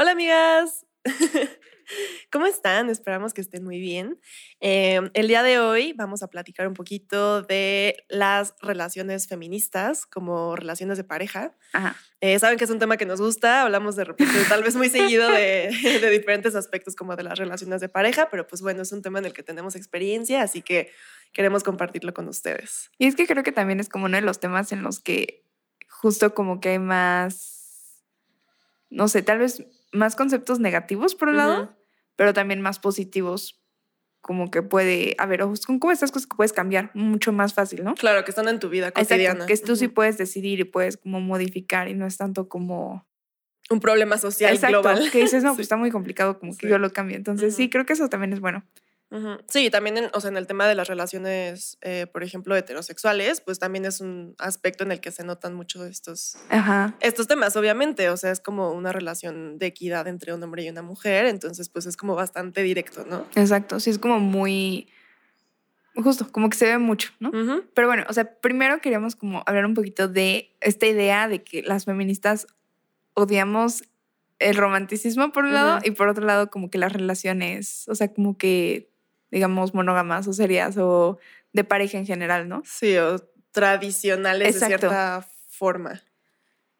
Hola amigas, ¿cómo están? Esperamos que estén muy bien. Eh, el día de hoy vamos a platicar un poquito de las relaciones feministas como relaciones de pareja. Ajá. Eh, Saben que es un tema que nos gusta, hablamos de repente tal vez muy seguido de, de diferentes aspectos como de las relaciones de pareja, pero pues bueno, es un tema en el que tenemos experiencia, así que queremos compartirlo con ustedes. Y es que creo que también es como uno de los temas en los que justo como que hay más, no sé, tal vez más conceptos negativos por un lado, pero también más positivos, como que puede, a ver, ojos, con como estas cosas que puedes cambiar mucho más fácil, ¿no? Claro, que están en tu vida Exacto, cotidiana. que tú sí puedes decidir y puedes como modificar y no es tanto como... Un problema social Exacto, global. que dices, no, Sí. pues está muy complicado, como que Sí. yo lo cambio. Entonces sí, creo que eso también es bueno. Ujú. Sí, también en, o sea, en el tema de las relaciones, eh, por ejemplo, heterosexuales, pues también es un aspecto en el que se notan mucho estos, Ajá. estos temas, obviamente. O sea, es como una relación de equidad entre un hombre y una mujer, entonces pues es como bastante directo, ¿no? Exacto, sí es como muy... Justo, como que se ve mucho, ¿no? Pero bueno, o sea, primero queríamos como hablar un poquito de esta idea de que las feministas odiamos el romanticismo por un lado y por otro lado como que las relaciones, o sea, como que digamos monógamas o serias o de pareja en general, ¿no? Sí, o tradicionales Exacto. de cierta forma.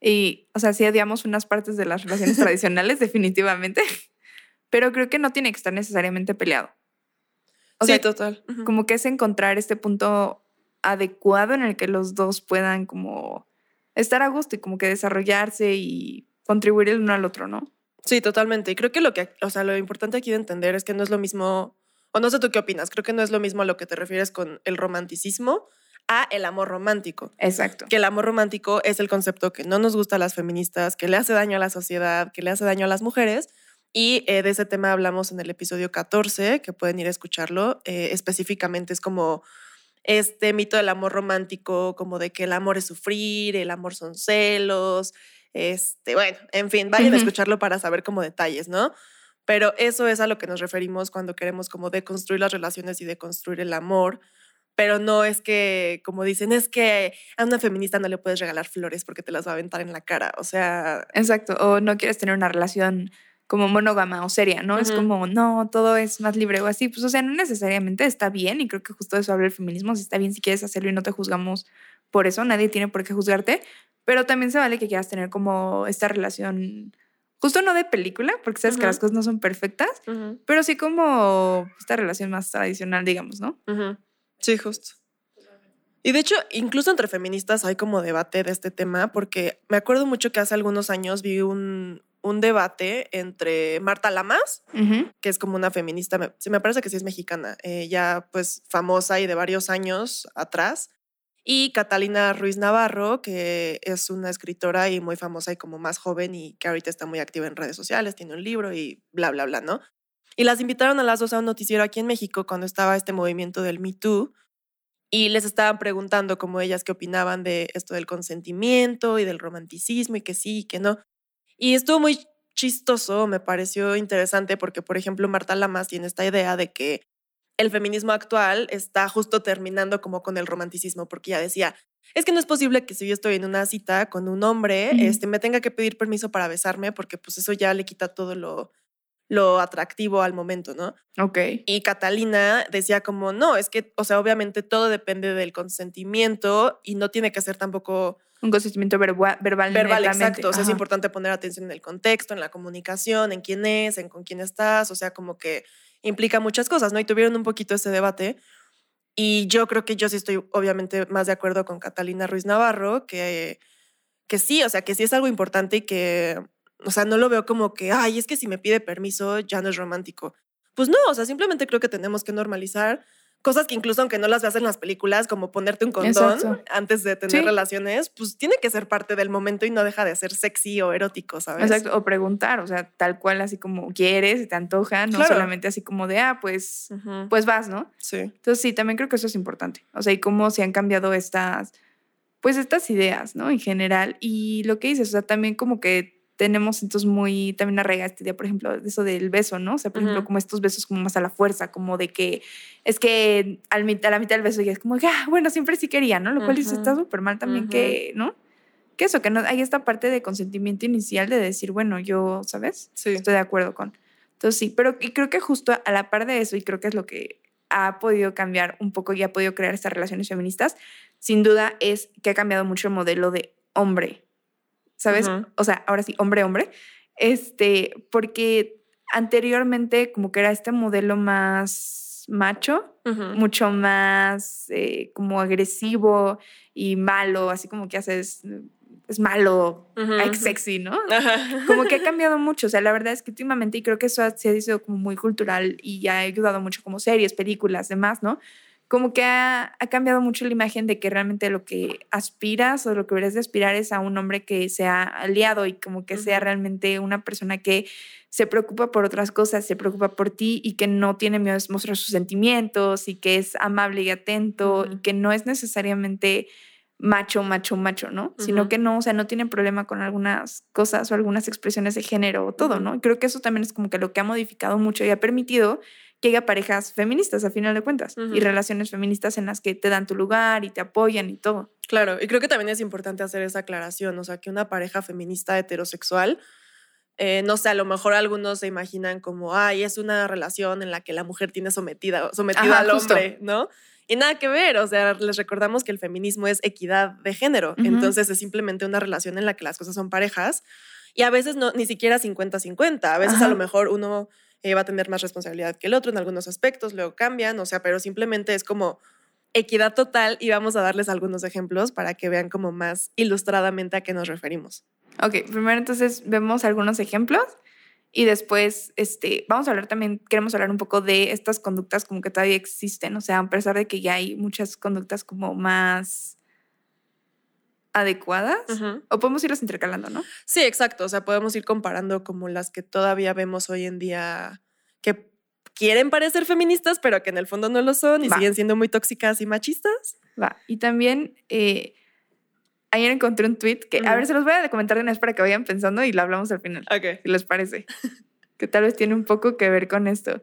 Y, o sea, sí odiamos unas partes de las relaciones tradicionales, definitivamente, pero creo que no tiene que estar necesariamente peleado. O sí, sea, total. Como que es encontrar este punto adecuado en el que los dos puedan como estar a gusto y como que desarrollarse y contribuir el uno al otro, ¿no? Sí, totalmente. Y creo que lo que, o sea, lo importante aquí de entender es que no es lo mismo, o no sé tú qué opinas, creo que no es lo mismo a lo que te refieres con el romanticismo a el amor romántico. Exacto. Que el amor romántico es el concepto que no nos gusta a las feministas, que le hace daño a la sociedad, que le hace daño a las mujeres. Y eh, de ese tema hablamos en el episodio 14, que pueden ir a escucharlo. Eh, específicamente es como este mito del amor romántico, como de que el amor es sufrir, el amor son celos, este, bueno, en fin, vayan a escucharlo para saber como detalles, ¿no? Pero eso es a lo que nos referimos cuando queremos como deconstruir las relaciones y deconstruir el amor. Pero no es que, como dicen, es que a una feminista no le puedes regalar flores porque te las va a aventar en la cara. O sea, Exacto. O no quieres tener una relación como monógama o seria, ¿no? Es como, no, todo es más libre o así. Pues, o sea, no necesariamente está bien y creo que justo eso habla el feminismo. Si está bien si quieres hacerlo y no te juzgamos por eso, nadie tiene por qué juzgarte, pero también se vale que quieras tener como esta relación, justo no de película, porque sabes que las cosas no son perfectas, pero sí como esta relación más tradicional, digamos, ¿no? sí, justo. Y de hecho, incluso entre feministas hay como debate de este tema, porque me acuerdo mucho que hace algunos años vi un, un debate entre Marta Lamas, que es como una feminista, me, sí, me parece que sí es mexicana, eh, ya pues famosa y de varios años atrás, y Catalina Ruiz Navarro, que es una escritora y muy famosa y como más joven y que ahorita está muy activa en redes sociales, tiene un libro y bla, bla, bla, ¿no? Y las invitaron a las dos a un noticiero aquí en México cuando estaba este movimiento del Me Too y les estaban preguntando como ellas qué opinaban de esto del consentimiento y del romanticismo y que sí y que no. Y estuvo muy chistoso, me pareció interesante porque, por ejemplo, Marta Lamas tiene esta idea de que el feminismo actual está justo terminando como con el romanticismo, porque ella decía, es que no es posible que si yo estoy en una cita con un hombre, este, me tenga que pedir permiso para besarme, porque pues eso ya le quita todo lo, lo atractivo al momento, ¿no? Ok. Y Catalina decía como, no, es que, o sea, obviamente todo depende del consentimiento y no tiene que ser tampoco Un consentimiento verba- verbal. verbal, netamente. exacto. O sea, es importante poner atención en el contexto, en la comunicación, en quién es, en con quién estás, o sea, como que implica muchas cosas, ¿no? Y tuvieron un poquito ese debate. Y yo creo que yo sí estoy obviamente más de acuerdo con Catalina Ruiz Navarro, que, que sí, o sea, que sí es algo importante y que, o sea, no lo veo como que, ay, es que si me pide permiso ya no es romántico. Pues no, o sea, simplemente creo que tenemos que normalizar cosas que incluso aunque no las veas en las películas, como ponerte un condón Exacto. antes de tener Sí. relaciones, pues tiene que ser parte del momento y no deja de ser sexy o erótico, ¿sabes? Exacto, o preguntar, o sea, tal cual así como quieres, y te antoja, no Claro. solamente así como de, ah, pues, pues vas, ¿no? sí. Entonces sí, también creo que eso es importante. O sea, y cómo se han cambiado estas, pues estas ideas, ¿no? En general. Y lo que dices, o sea, también como que tenemos entonces muy, también arraigada esta idea, por ejemplo, eso del beso, ¿no? O sea, por ejemplo, Ujú. como estos besos como más a la fuerza, como de que es que al, a la mitad del beso ya es como, ah, bueno, siempre sí quería, ¿no? Lo cual dices, Ujú. está súper mal también Ujú. que, ¿no? Que eso, que no hay esta parte de consentimiento inicial de decir, bueno, yo, ¿sabes? Sí. Estoy de acuerdo con. Entonces sí, pero y creo que justo a la par de eso, y creo que es lo que ha podido cambiar un poco y ha podido crear estas relaciones feministas, sin duda es que ha cambiado mucho el modelo de hombre, ¿sabes? O sea, ahora sí, hombre-hombre, este, porque anteriormente como que era este modelo más macho, mucho más eh, como agresivo y malo, así como que haces, es malo, ujú. sexy, ¿no? Ajá. como que ha cambiado mucho. O sea, la verdad es que últimamente, y creo que eso se ha sido como muy cultural y ha ayudado mucho como series, películas, demás, ¿no? Como que ha, ha cambiado mucho la imagen de que realmente lo que aspiras o lo que deberías de aspirar es a un hombre que sea aliado y como que sea realmente una persona que se preocupa por otras cosas, se preocupa por ti y que no tiene miedo de mostrar sus sentimientos y que es amable y atento y que no es necesariamente macho, macho, macho, ¿no? Sino que no, o sea, no tienen problema con algunas cosas o algunas expresiones de género o todo. ¿no? Y creo que eso también es como que lo que ha modificado mucho y ha permitido que haya parejas feministas a final de cuentas y relaciones feministas en las que te dan tu lugar y te apoyan y todo. Claro, y creo que también es importante hacer esa aclaración, o sea, que una pareja feminista heterosexual, eh, no sé, a lo mejor algunos se imaginan como, ay, es una relación en la que la mujer tiene sometida, sometido Ajá, al justo. hombre, ¿no? Y nada que ver, o sea, les recordamos que el feminismo es equidad de género, entonces es simplemente una relación en la que las cosas son parejas y a veces no, ni siquiera 50-50, a veces a lo mejor uno eh, va a tener más responsabilidad que el otro en algunos aspectos, luego cambian, o sea, pero simplemente es como equidad total y vamos a darles algunos ejemplos para que vean como más ilustradamente a qué nos referimos. Ok, primero entonces vemos algunos ejemplos y después este, vamos a hablar también, queremos hablar un poco de estas conductas como que todavía existen, o sea, a pesar de que ya hay muchas conductas como más adecuadas, o podemos irlos intercalando, ¿no? Sí, exacto, o sea, podemos ir comparando como las que todavía vemos hoy en día que quieren parecer feministas, pero que en el fondo no lo son y Va. siguen siendo muy tóxicas y machistas. Va. Y también eh, ayer encontré un tweet que, a ver, se los voy a comentar de una vez para que vayan pensando y lo hablamos al final, Ok. si les parece. que tal vez tiene un poco que ver con esto.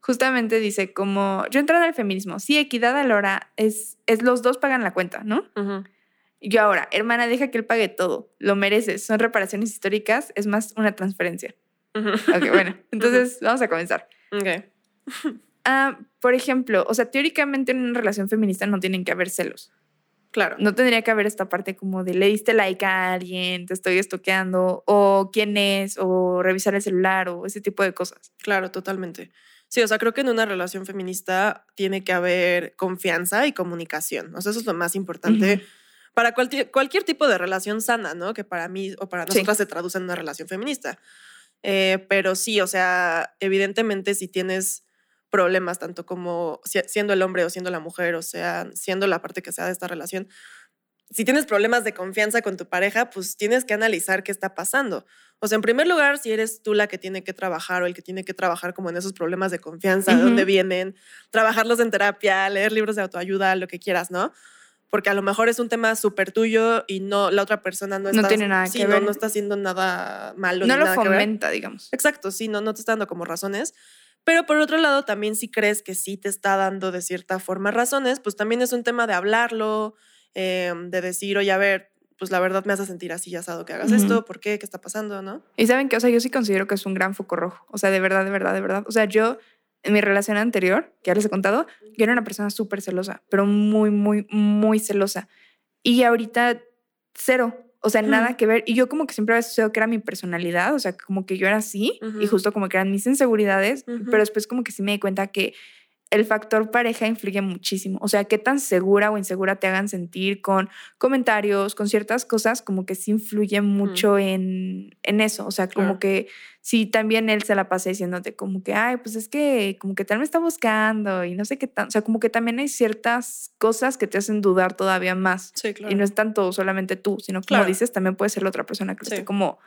Justamente dice como, yo entré al feminismo, sí, equidad a la hora, es, es los dos pagan la cuenta, ¿no? Y yo ahora, hermana, deja que él pague todo, lo mereces, son reparaciones históricas, es más una transferencia. Ok, bueno, entonces vamos a comenzar. Ok. Ah, por ejemplo, o sea, teóricamente en una relación feminista no tienen que haber celos. Claro. No tendría que haber esta parte como de le diste like a alguien, te estoy estoqueando, o quién es, o revisar el celular, o ese tipo de cosas. Claro, totalmente. Sí, o sea, creo que en una relación feminista tiene que haber confianza y comunicación. O sea, eso es lo más importante. Para cualquier, cualquier tipo de relación sana, ¿no? Que para mí o para Sí. nosotras se traduce en una relación feminista. Eh, pero sí, o sea, evidentemente si tienes problemas, tanto como si- siendo el hombre o siendo la mujer, o sea, siendo la parte que sea de esta relación, si tienes problemas de confianza con tu pareja, pues tienes que analizar qué está pasando. O sea, en primer lugar, si eres tú la que tiene que trabajar o el que tiene que trabajar como en esos problemas de confianza, de dónde vienen, trabajarlos en terapia, leer libros de autoayuda, lo que quieras, ¿no? Porque a lo mejor es un tema súper tuyo y no la otra persona no No está, tiene nada sí, que no, ver. no está haciendo nada malo No ni lo nada que ver. fomenta, digamos. Exacto, sí, no, no te está dando como razones. Pero por otro lado, también si crees que sí te está dando de cierta forma razones, pues también es un tema de hablarlo, eh, de decir, oye, a ver, pues la verdad me hace sentir así, ya sabes que hagas esto, ¿por qué? ¿Qué está pasando? ¿No? Y saben que, o sea, yo sí considero que es un gran foco rojo. O sea, de verdad, de verdad, de verdad. O sea, yo en mi relación anterior, que ya les he contado, yo era una persona súper celosa, pero muy, muy, muy celosa. Y ahorita, cero. O sea, nada que ver. Y yo como que siempre había asociado que era mi personalidad, o sea, como que yo era así y justo como que eran mis inseguridades, pero después como que sí me di cuenta que el factor pareja influye muchísimo. O sea, qué tan segura o insegura te hagan sentir con comentarios, con ciertas cosas, como que sí influye mucho en, en, eso. O sea, como que si también él se la pasa diciéndote como que, ay, pues es que como que tal me está buscando y no sé qué tan. O sea, como que también hay ciertas cosas que te hacen dudar todavía más. Sí, claro. Y no es tanto solamente tú, sino como dices, también puede ser la otra persona que lo esté como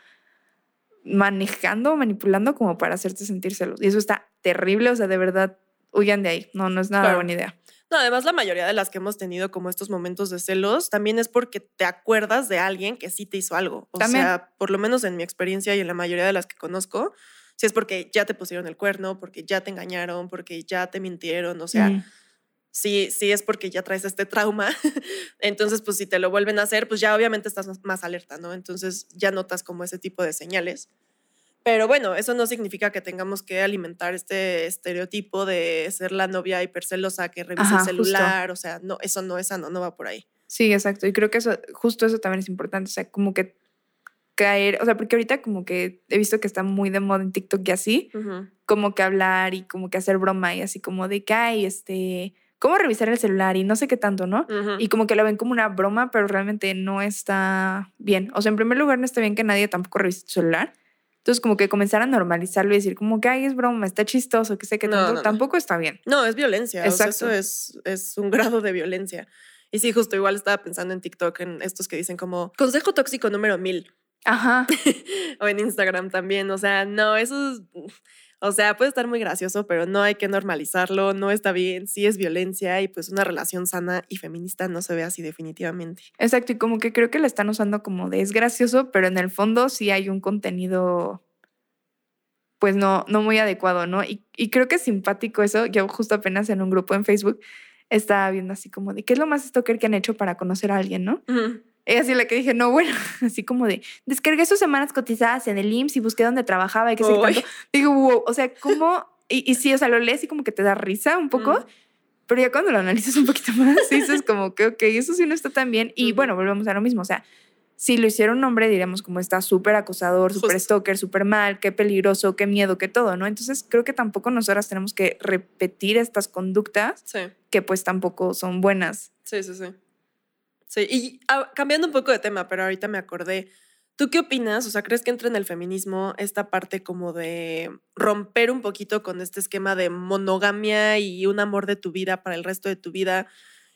manejando, manipulando como para hacerte sentir celos. Y eso está terrible, o sea, de verdad huyan de ahí. No, no es nada buena idea. No, además la mayoría de las que hemos tenido como estos momentos de celos también es porque te acuerdas de alguien que sí te hizo algo. O sea, por lo menos en mi experiencia y en la mayoría de las que conozco, si es porque ya te pusieron el cuerno, porque ya te engañaron, porque ya te mintieron, o sea, mm. sí, sí es porque ya traes este trauma. Entonces, pues si te lo vuelven a hacer, pues ya obviamente estás más alerta, ¿no? Entonces ya notas como ese tipo de señales. Pero bueno, eso no significa que tengamos que alimentar este estereotipo de ser la novia hipercelosa que revisa el celular. O sea, no, eso no es sano, no va por ahí. Sí, exacto. Y creo que eso, justo eso también es importante. O sea, como que caer, o sea, porque ahorita como que he visto que está muy de moda en TikTok y así, como que hablar y como que hacer broma y así como de que hay este, cómo revisar el celular y no sé qué tanto, ¿no? Y como que lo ven como una broma, pero realmente no está bien. O sea, en primer lugar, no está bien que nadie tampoco revise tu celular. Entonces, como que comenzar a normalizarlo y decir, como que, ay, es broma, está chistoso, que sé que tampoco está bien. No, es violencia. Exacto. eso es, es un grado de violencia. Y sí, justo igual estaba pensando en TikTok, en estos que dicen como, consejo tóxico número mil. Ajá. o en Instagram también. O sea, no, eso es, o sea, puede estar muy gracioso, pero no hay que normalizarlo, no está bien, sí es violencia y pues una relación sana y feminista no se ve así definitivamente. Exacto, y como que creo que la están usando como de es gracioso, pero en el fondo sí hay un contenido pues no, no muy adecuado, ¿no? Y, creo que es simpático eso. Yo justo apenas en un grupo en Facebook estaba viendo así como de qué es lo más stalker que han hecho para conocer a alguien, ¿no? Y así la que dije, no, bueno, así como de, descargué sus semanas cotizadas en el IMSS y busqué dónde trabajaba y qué sé tanto. Digo, wow, o sea, ¿cómo? Y, y, sí, o sea, lo lees y como que te da risa un poco, pero ya cuando lo analizas un poquito más, dices como que, ok, eso sí no está tan bien. Y bueno, volvemos a lo mismo, o sea, si lo hiciera un hombre, diríamos como está súper acosador, súper stalker, súper mal, qué peligroso, qué miedo, qué todo, ¿no? Entonces creo que tampoco nosotras tenemos que repetir estas conductas que pues tampoco son buenas. Sí, sí, sí. Sí, y cambiando un poco de tema, pero ahorita me acordé. ¿Tú qué opinas? O sea, ¿crees que entra en el feminismo esta parte como de romper un poquito con este esquema de monogamia y un amor de tu vida para el resto de tu vida?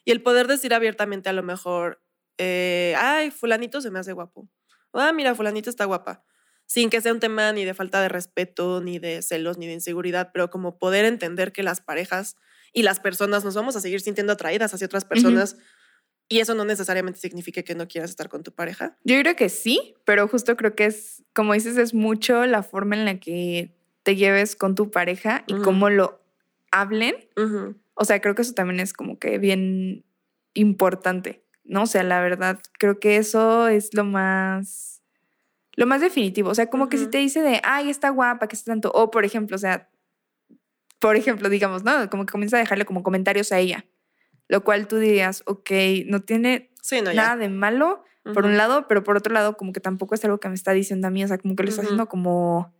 Y el poder decir abiertamente a lo mejor, eh, ay, fulanito se me hace guapo. Ah, mira, fulanito está guapa. Sin que sea un tema ni de falta de respeto, ni de celos, ni de inseguridad, pero como poder entender que las parejas y las personas nos vamos a seguir sintiendo atraídas hacia otras personas. Y eso no necesariamente significa que no quieras estar con tu pareja. Yo creo que sí, pero justo creo que es, como dices, es mucho la forma en la que te lleves con tu pareja y cómo lo hablen. O sea, creo que eso también es como que bien importante, ¿no? O sea, la verdad, creo que eso es lo más, lo más definitivo. O sea, como que si te dice de, ay, está guapa, que está tanto, o por ejemplo, o sea, por ejemplo, digamos, ¿no? Como que comienza a dejarle como comentarios a ella lo cual tú dirías, ok, no tiene nada de malo, por un lado, pero por otro lado, como que tampoco es algo que me está diciendo a mí, o sea, como que lo está haciendo como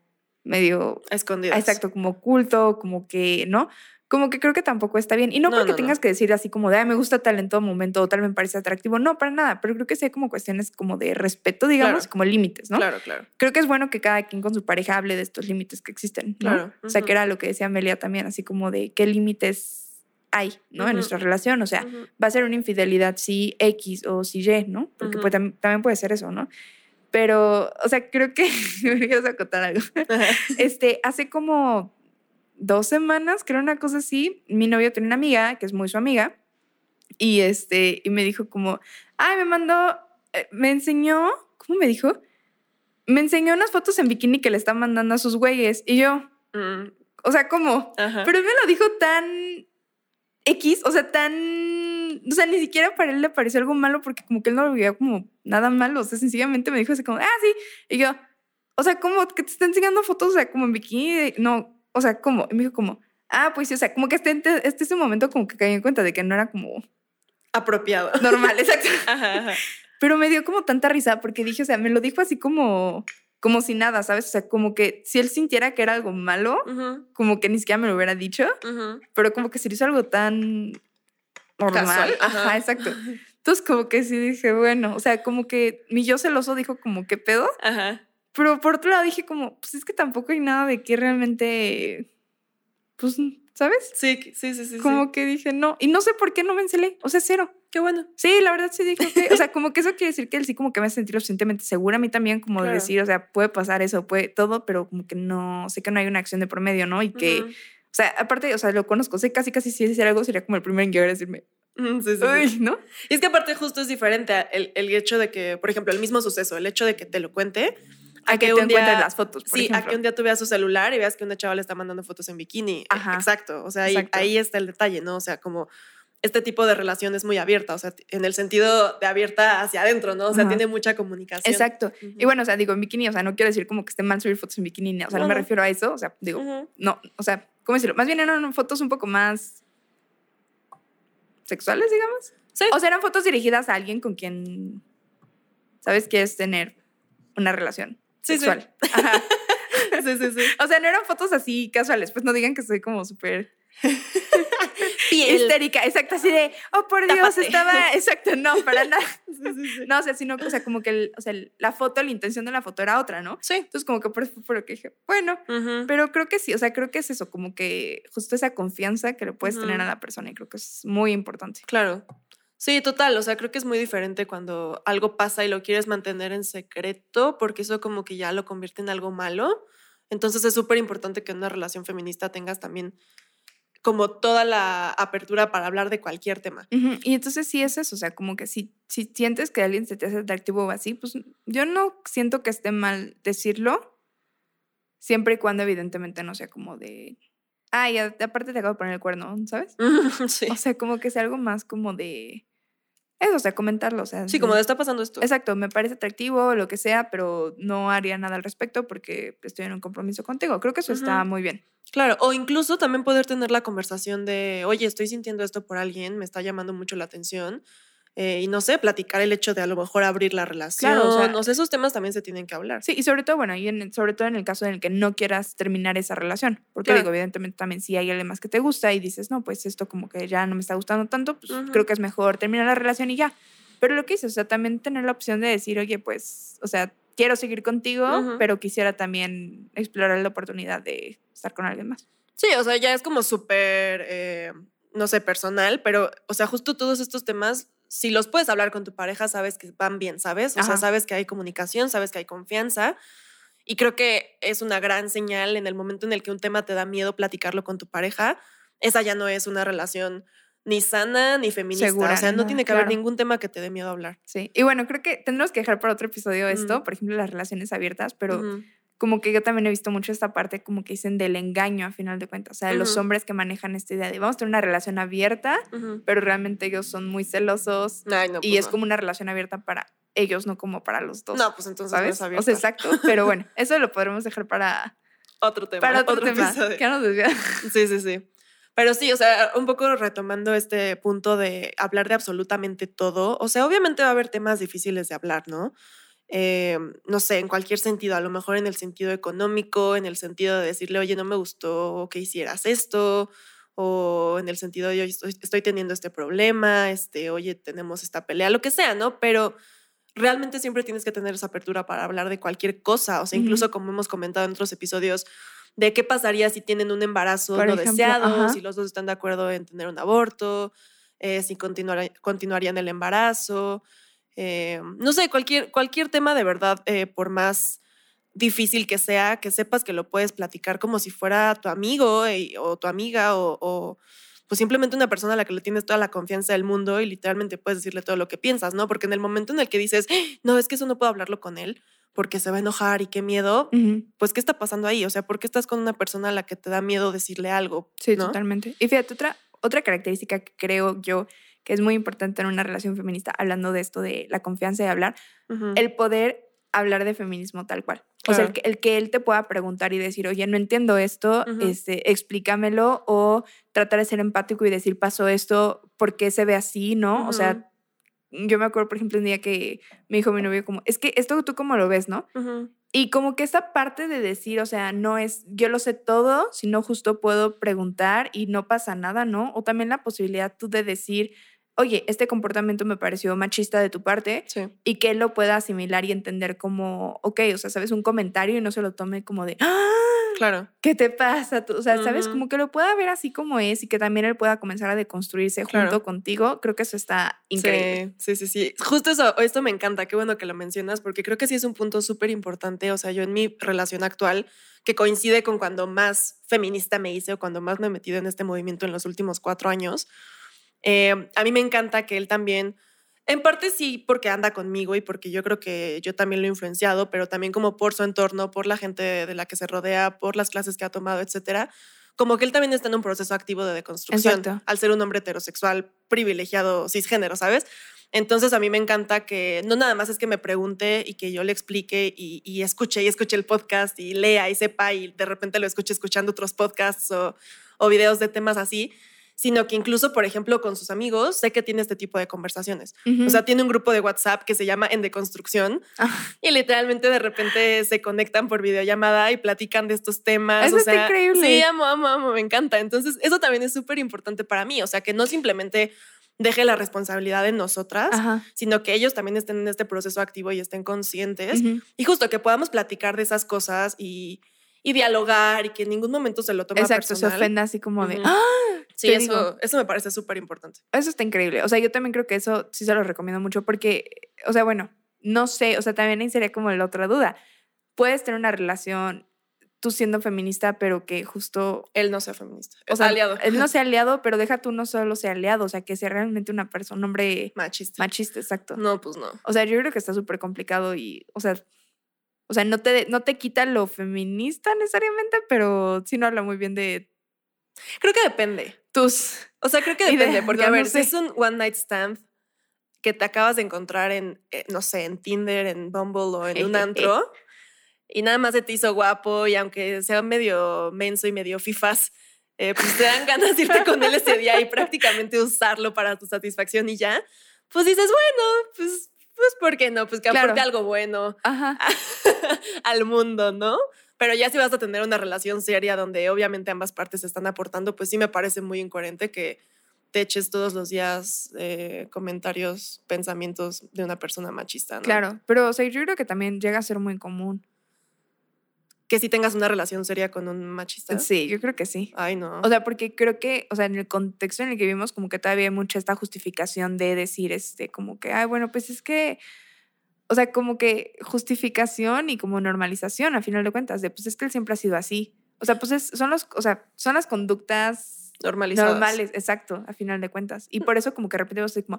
medio... Escondido. Exacto, como oculto, como que, ¿no? Como que creo que tampoco está bien. Y no, porque tengas que decir así como de, Ay, me gusta tal en todo momento o tal me parece atractivo. No, para nada. Pero creo que sí hay como cuestiones como de respeto, digamos, como límites, ¿no? Claro, claro. Creo que es bueno que cada quien con su pareja hable de estos límites que existen, ¿no? Claro. O sea, que era lo que decía Amelia también, así como de qué límites hay, ¿no? En nuestra relación, o sea, va a ser una infidelidad si X o si Y, ¿no? Porque también puede ser eso, ¿no? Pero, o sea, creo que me voy a contar algo. este, hace como dos semanas, creo una cosa así, mi novio tiene una amiga que es muy su amiga y este, y me dijo como, ay, me mandó, eh, me enseñó, ¿cómo me dijo? Me enseñó unas fotos en bikini que le está mandando a sus güeyes y yo, mm. o sea, ¿cómo? Pero él me lo dijo tan X, o sea, tan. O sea, ni siquiera para él le pareció algo malo porque como que él no lo veía como nada malo. O sea, sencillamente me dijo así como, ah, sí. Y yo, o sea, como que te está enseñando fotos, o sea, como en bikini. No, o sea, como. Y me dijo como, ah, pues sí, o sea, como que este, este ese momento como que caí en cuenta de que no era como. Apropiado. Normal, exacto. Pero me dio como tanta risa porque dije, o sea, me lo dijo así como como si nada, ¿sabes? O sea, como que si él sintiera que era algo malo, como que ni siquiera me lo hubiera dicho, pero como que se le hizo algo tan normal. Casual, Ajá, ajá. exacto. Entonces como que sí dije, bueno, o sea, como que mi yo celoso dijo como, ¿qué pedo? Ajá. Pero por otro lado dije como, pues es que tampoco hay nada de que realmente, pues, ¿sabes? Sí, sí, sí, sí. Como sí. que dije, no, y no sé por qué no me encelé, o sea, cero. Qué bueno. Sí, la verdad sí dije, ok. o sea, como que eso quiere decir que él sí como que me sentir lo suficientemente segura a mí también, como de decir, o sea, puede pasar eso, puede todo, pero como que no, sé que no hay una acción de promedio, ¿no? Y que, o sea, aparte, o sea, lo conozco, sé casi, casi si hiciera algo sería como el primero en llegar a decirme, Sí, sí, sí. ¿no? Y es que aparte justo es diferente a el, el hecho de que, por ejemplo, el mismo suceso, el hecho de que te lo cuente, A que, te encuentres las fotos, por sí, a ejemplo. que un día tú veas su celular y veas que una chava le está mandando fotos en bikini. E- Ajá. Exacto. O sea, ahí, ahí está el detalle, ¿no? O sea, como este tipo de relación es muy abierta, o sea, en el sentido de abierta hacia adentro, ¿no? O sea, Ajá. tiene mucha comunicación. Exacto. Y bueno, o sea, digo, en bikini, o sea, no quiero decir como que esté mal subir fotos en bikini, o sea, no, me refiero a eso, o sea, digo, no, o sea, ¿cómo decirlo? Más bien eran fotos un poco más sexuales, digamos. Sí. O sea, eran fotos dirigidas a alguien con quien, ¿sabes? Quieres tener una relación Sí, sí. sexual. Ajá. sí, sí, sí. O sea, no eran fotos así casuales, pues no digan que soy como súper Piel. histérica, exacto, así de, oh, por Dios, Tápate. estaba, exacto, no, para nada. No, o sea, sino, o sea, como que, el- o sea, la foto, la intención de la foto era otra, ¿no? Sí. Entonces, como que por eso fue lo que dije, bueno, pero creo que sí, o sea, creo que es eso, como que justo esa confianza que le puedes tener a la persona y creo que es muy importante. Claro. Sí, total. O sea, creo que es muy diferente cuando algo pasa y lo quieres mantener en secreto, porque eso como que ya lo convierte en algo malo. Entonces es súper importante que una relación feminista tengas también como toda la apertura para hablar de cualquier tema. Y entonces sí es eso, o sea, como que si, si sientes que alguien se te hace atractivo o así, pues yo no siento que esté mal decirlo, siempre y cuando evidentemente no sea como de, ay, aparte te acabo de poner el cuerno, ¿sabes? Sí. O sea, como que sea algo más como de, eso, o sea, comentarlo, o sea. Sí, como de está pasando esto. Exacto, me parece atractivo, lo que sea, pero no haría nada al respecto porque estoy en un compromiso contigo. Creo que eso está Ujú. muy bien. Claro, o incluso también poder tener la conversación de, oye, estoy sintiendo esto por alguien, me está llamando mucho la atención. Eh, y no sé, platicar el hecho de a lo mejor abrir la relación. Claro, o sea, no sé, esos temas también se tienen que hablar. Sí, y sobre todo, bueno, y en- sobre todo en el caso en el que no quieras terminar esa relación. Porque Claro. digo, evidentemente también si hay alguien más que te gusta y dices, no, pues esto como que ya no me está gustando tanto, pues creo que es mejor terminar la relación y ya. Pero lo que dices, o sea, también tener la opción de decir, oye, pues, o sea, quiero seguir contigo, pero quisiera también explorar la oportunidad de estar con alguien más. Sí, o sea, ya es como súper, eh, no sé, personal, pero, o sea, justo todos estos temas, si los puedes hablar con tu pareja, sabes que van bien, ¿sabes? O sea, sabes que hay comunicación, sabes que hay confianza. Y creo que es una gran señal en el momento en el que un tema te da miedo platicarlo con tu pareja. Esa ya no es una relación ni sana ni feminista. Segura, o sea, no no, tiene que haber ningún tema que te dé miedo hablar. Sí. Y bueno, creo que tendremos que dejar para otro episodio esto, Ujú. por ejemplo, las relaciones abiertas, pero. Como que yo también he visto mucho esta parte como que dicen del engaño a final de cuentas, o sea, de los hombres que manejan esta idea de vamos a tener una relación abierta, pero realmente ellos son muy celosos Ay, no, y pues es no. como una relación abierta para ellos, no como para los dos. No, pues entonces no ¿sabes? es o abierta. sea, exacto, pero bueno, eso lo podremos dejar para, Otro tema. para otro, tema. episodio. que nos. Sí, sí, sí. Pero sí, o sea, un poco retomando este punto de hablar de absolutamente todo. O sea, obviamente va a haber temas difíciles de hablar, ¿no? Eh, no sé, en cualquier sentido, a lo mejor en el sentido económico, en el sentido de decirle, oye, no me gustó que hicieras esto, o en el sentido de, oye, estoy, estoy teniendo este problema, este, oye, tenemos esta pelea, lo que sea, ¿no? Pero realmente siempre tienes que tener esa apertura para hablar de cualquier cosa, o sea, incluso como hemos comentado en otros episodios, de qué pasaría si tienen un embarazo Por no ejemplo, deseado, ajá. si los dos están de acuerdo en tener un aborto, eh, si continuara- continuarían el embarazo, eh, no sé, cualquier, cualquier tema de verdad, eh, por más difícil que sea, que sepas que lo puedes platicar como si fuera tu amigo eh, o tu amiga o, o, pues simplemente una persona a la que le tienes toda la confianza del mundo y literalmente puedes decirle todo lo que piensas, ¿no? Porque en el momento en el que dices, "Ah, no, es que eso no puedo hablarlo con él porque se va a enojar y qué miedo, pues ¿qué está pasando ahí? O sea, ¿por qué estás con una persona a la que te da miedo decirle algo? Sí, ¿no? totalmente. Y fíjate, otra, otra característica que creo yo que es muy importante en una relación feminista, hablando de esto de la confianza de hablar, el poder hablar de feminismo tal cual. O sea, el que, el que él te pueda preguntar y decir, oye, no entiendo esto, este, explícamelo, o tratar de ser empático y decir, pasó esto, ¿por qué se ve así, no? O sea, yo me acuerdo, por ejemplo, un día que me dijo mi novio como, es que esto tú cómo lo ves, ¿no? Y como que esta parte de decir, o sea, no es yo lo sé todo, sino justo puedo preguntar y no pasa nada, ¿no? O también la posibilidad tú de decir, oye, este comportamiento me pareció machista de tu parte Sí. y que él lo pueda asimilar y entender como, ok, o sea, sabes, un comentario y no se lo tome como de, ¡ah! Claro. ¿Qué te pasa? Tú- O sea, sabes, como que lo pueda ver así como es y que también él pueda comenzar a deconstruirse Claro. junto contigo. Creo que eso está increíble. Sí, sí, sí, sí. Justo eso, esto me encanta, qué bueno que lo mencionas, porque creo que sí es un punto súper importante. O sea, yo en mi relación actual, que coincide con cuando más feminista me hice o cuando más me he metido en este movimiento en los últimos cuatro años, eh, a mí me encanta que él también, en parte sí, porque anda conmigo y porque yo creo que yo también lo he influenciado, pero también como por su entorno, por la gente de la que se rodea, por las clases que ha tomado, etcétera. Como que él también está en un proceso activo de deconstrucción Exacto. al ser un hombre heterosexual privilegiado cisgénero, ¿sabes? Entonces a mí me encanta que no nada más es que me pregunte y que yo le explique y, y escuche y escuche el podcast y lea y sepa y de repente lo escuche escuchando otros podcasts o, o videos de temas así, sino que incluso, por ejemplo, con sus amigos, sé que tiene este tipo de conversaciones. O sea, tiene un grupo de WhatsApp que se llama En Deconstrucción Ah, y literalmente de repente se conectan por videollamada y platican de estos temas. Eso o está increíble. Sí, amo, amo, amo, me encanta. Entonces, eso también es súper importante para mí. O sea, que no simplemente deje la responsabilidad en nosotras, Ajá. sino que ellos también estén en este proceso activo y estén conscientes. Ujú. Y justo que podamos platicar de esas cosas y, y dialogar y que en ningún momento se lo tome Exacto, se personal. ofenda así como de. ¡ah! Sí, eso, digo. eso me parece súper importante. Eso está increíble. O sea, yo también creo que eso sí se lo recomiendo mucho porque, o sea, bueno, no sé, o sea, también ahí sería como la otra duda. Puedes tener una relación tú siendo feminista, pero que justo, Él no sea feminista. o sea, aliado. él no sea aliado, pero deja tú no solo sea aliado, o sea, que sea realmente una persona, un hombre Machista. machista, exacto. No, pues no. O sea, yo creo que está súper complicado y, o sea, o sea, no te, no te quita lo feminista necesariamente, pero sí no habla muy bien de Creo que depende. tus... O sea, creo que depende, porque no, a no ver, si sé. es un one night stand que te acabas de encontrar en, eh, no sé, en Tinder, en Bumble o en un antro, y nada más se te hizo guapo, y aunque sea medio menso y medio fifas, eh, pues te dan ganas de irte con él ese día y prácticamente usarlo para tu satisfacción y ya, pues dices, bueno, pues, pues, ¿por qué no? Pues que Claro. aporte algo bueno Ajá. al mundo, ¿no? Pero ya si vas a tener una relación seria donde obviamente ambas partes están aportando, pues sí me parece muy incoherente que te eches todos los días eh, comentarios, pensamientos de una persona machista, ¿no? Claro, pero o sea, yo creo que también llega a ser muy común. Que si tengas una relación seria con un machista. Sí, yo creo que sí. Ay, no. O sea, porque creo que, o sea, en el contexto en el que vivimos, como que todavía hay mucha esta justificación de decir, este, como que, ay, bueno, pues es que, o sea, como que justificación y como normalización, a final de cuentas, de, pues es que él siempre ha sido así. O sea, pues es- son los, o sea, son las conductas Normalizadas. normales, exacto, a final de cuentas. Y por eso como que repetimos así como,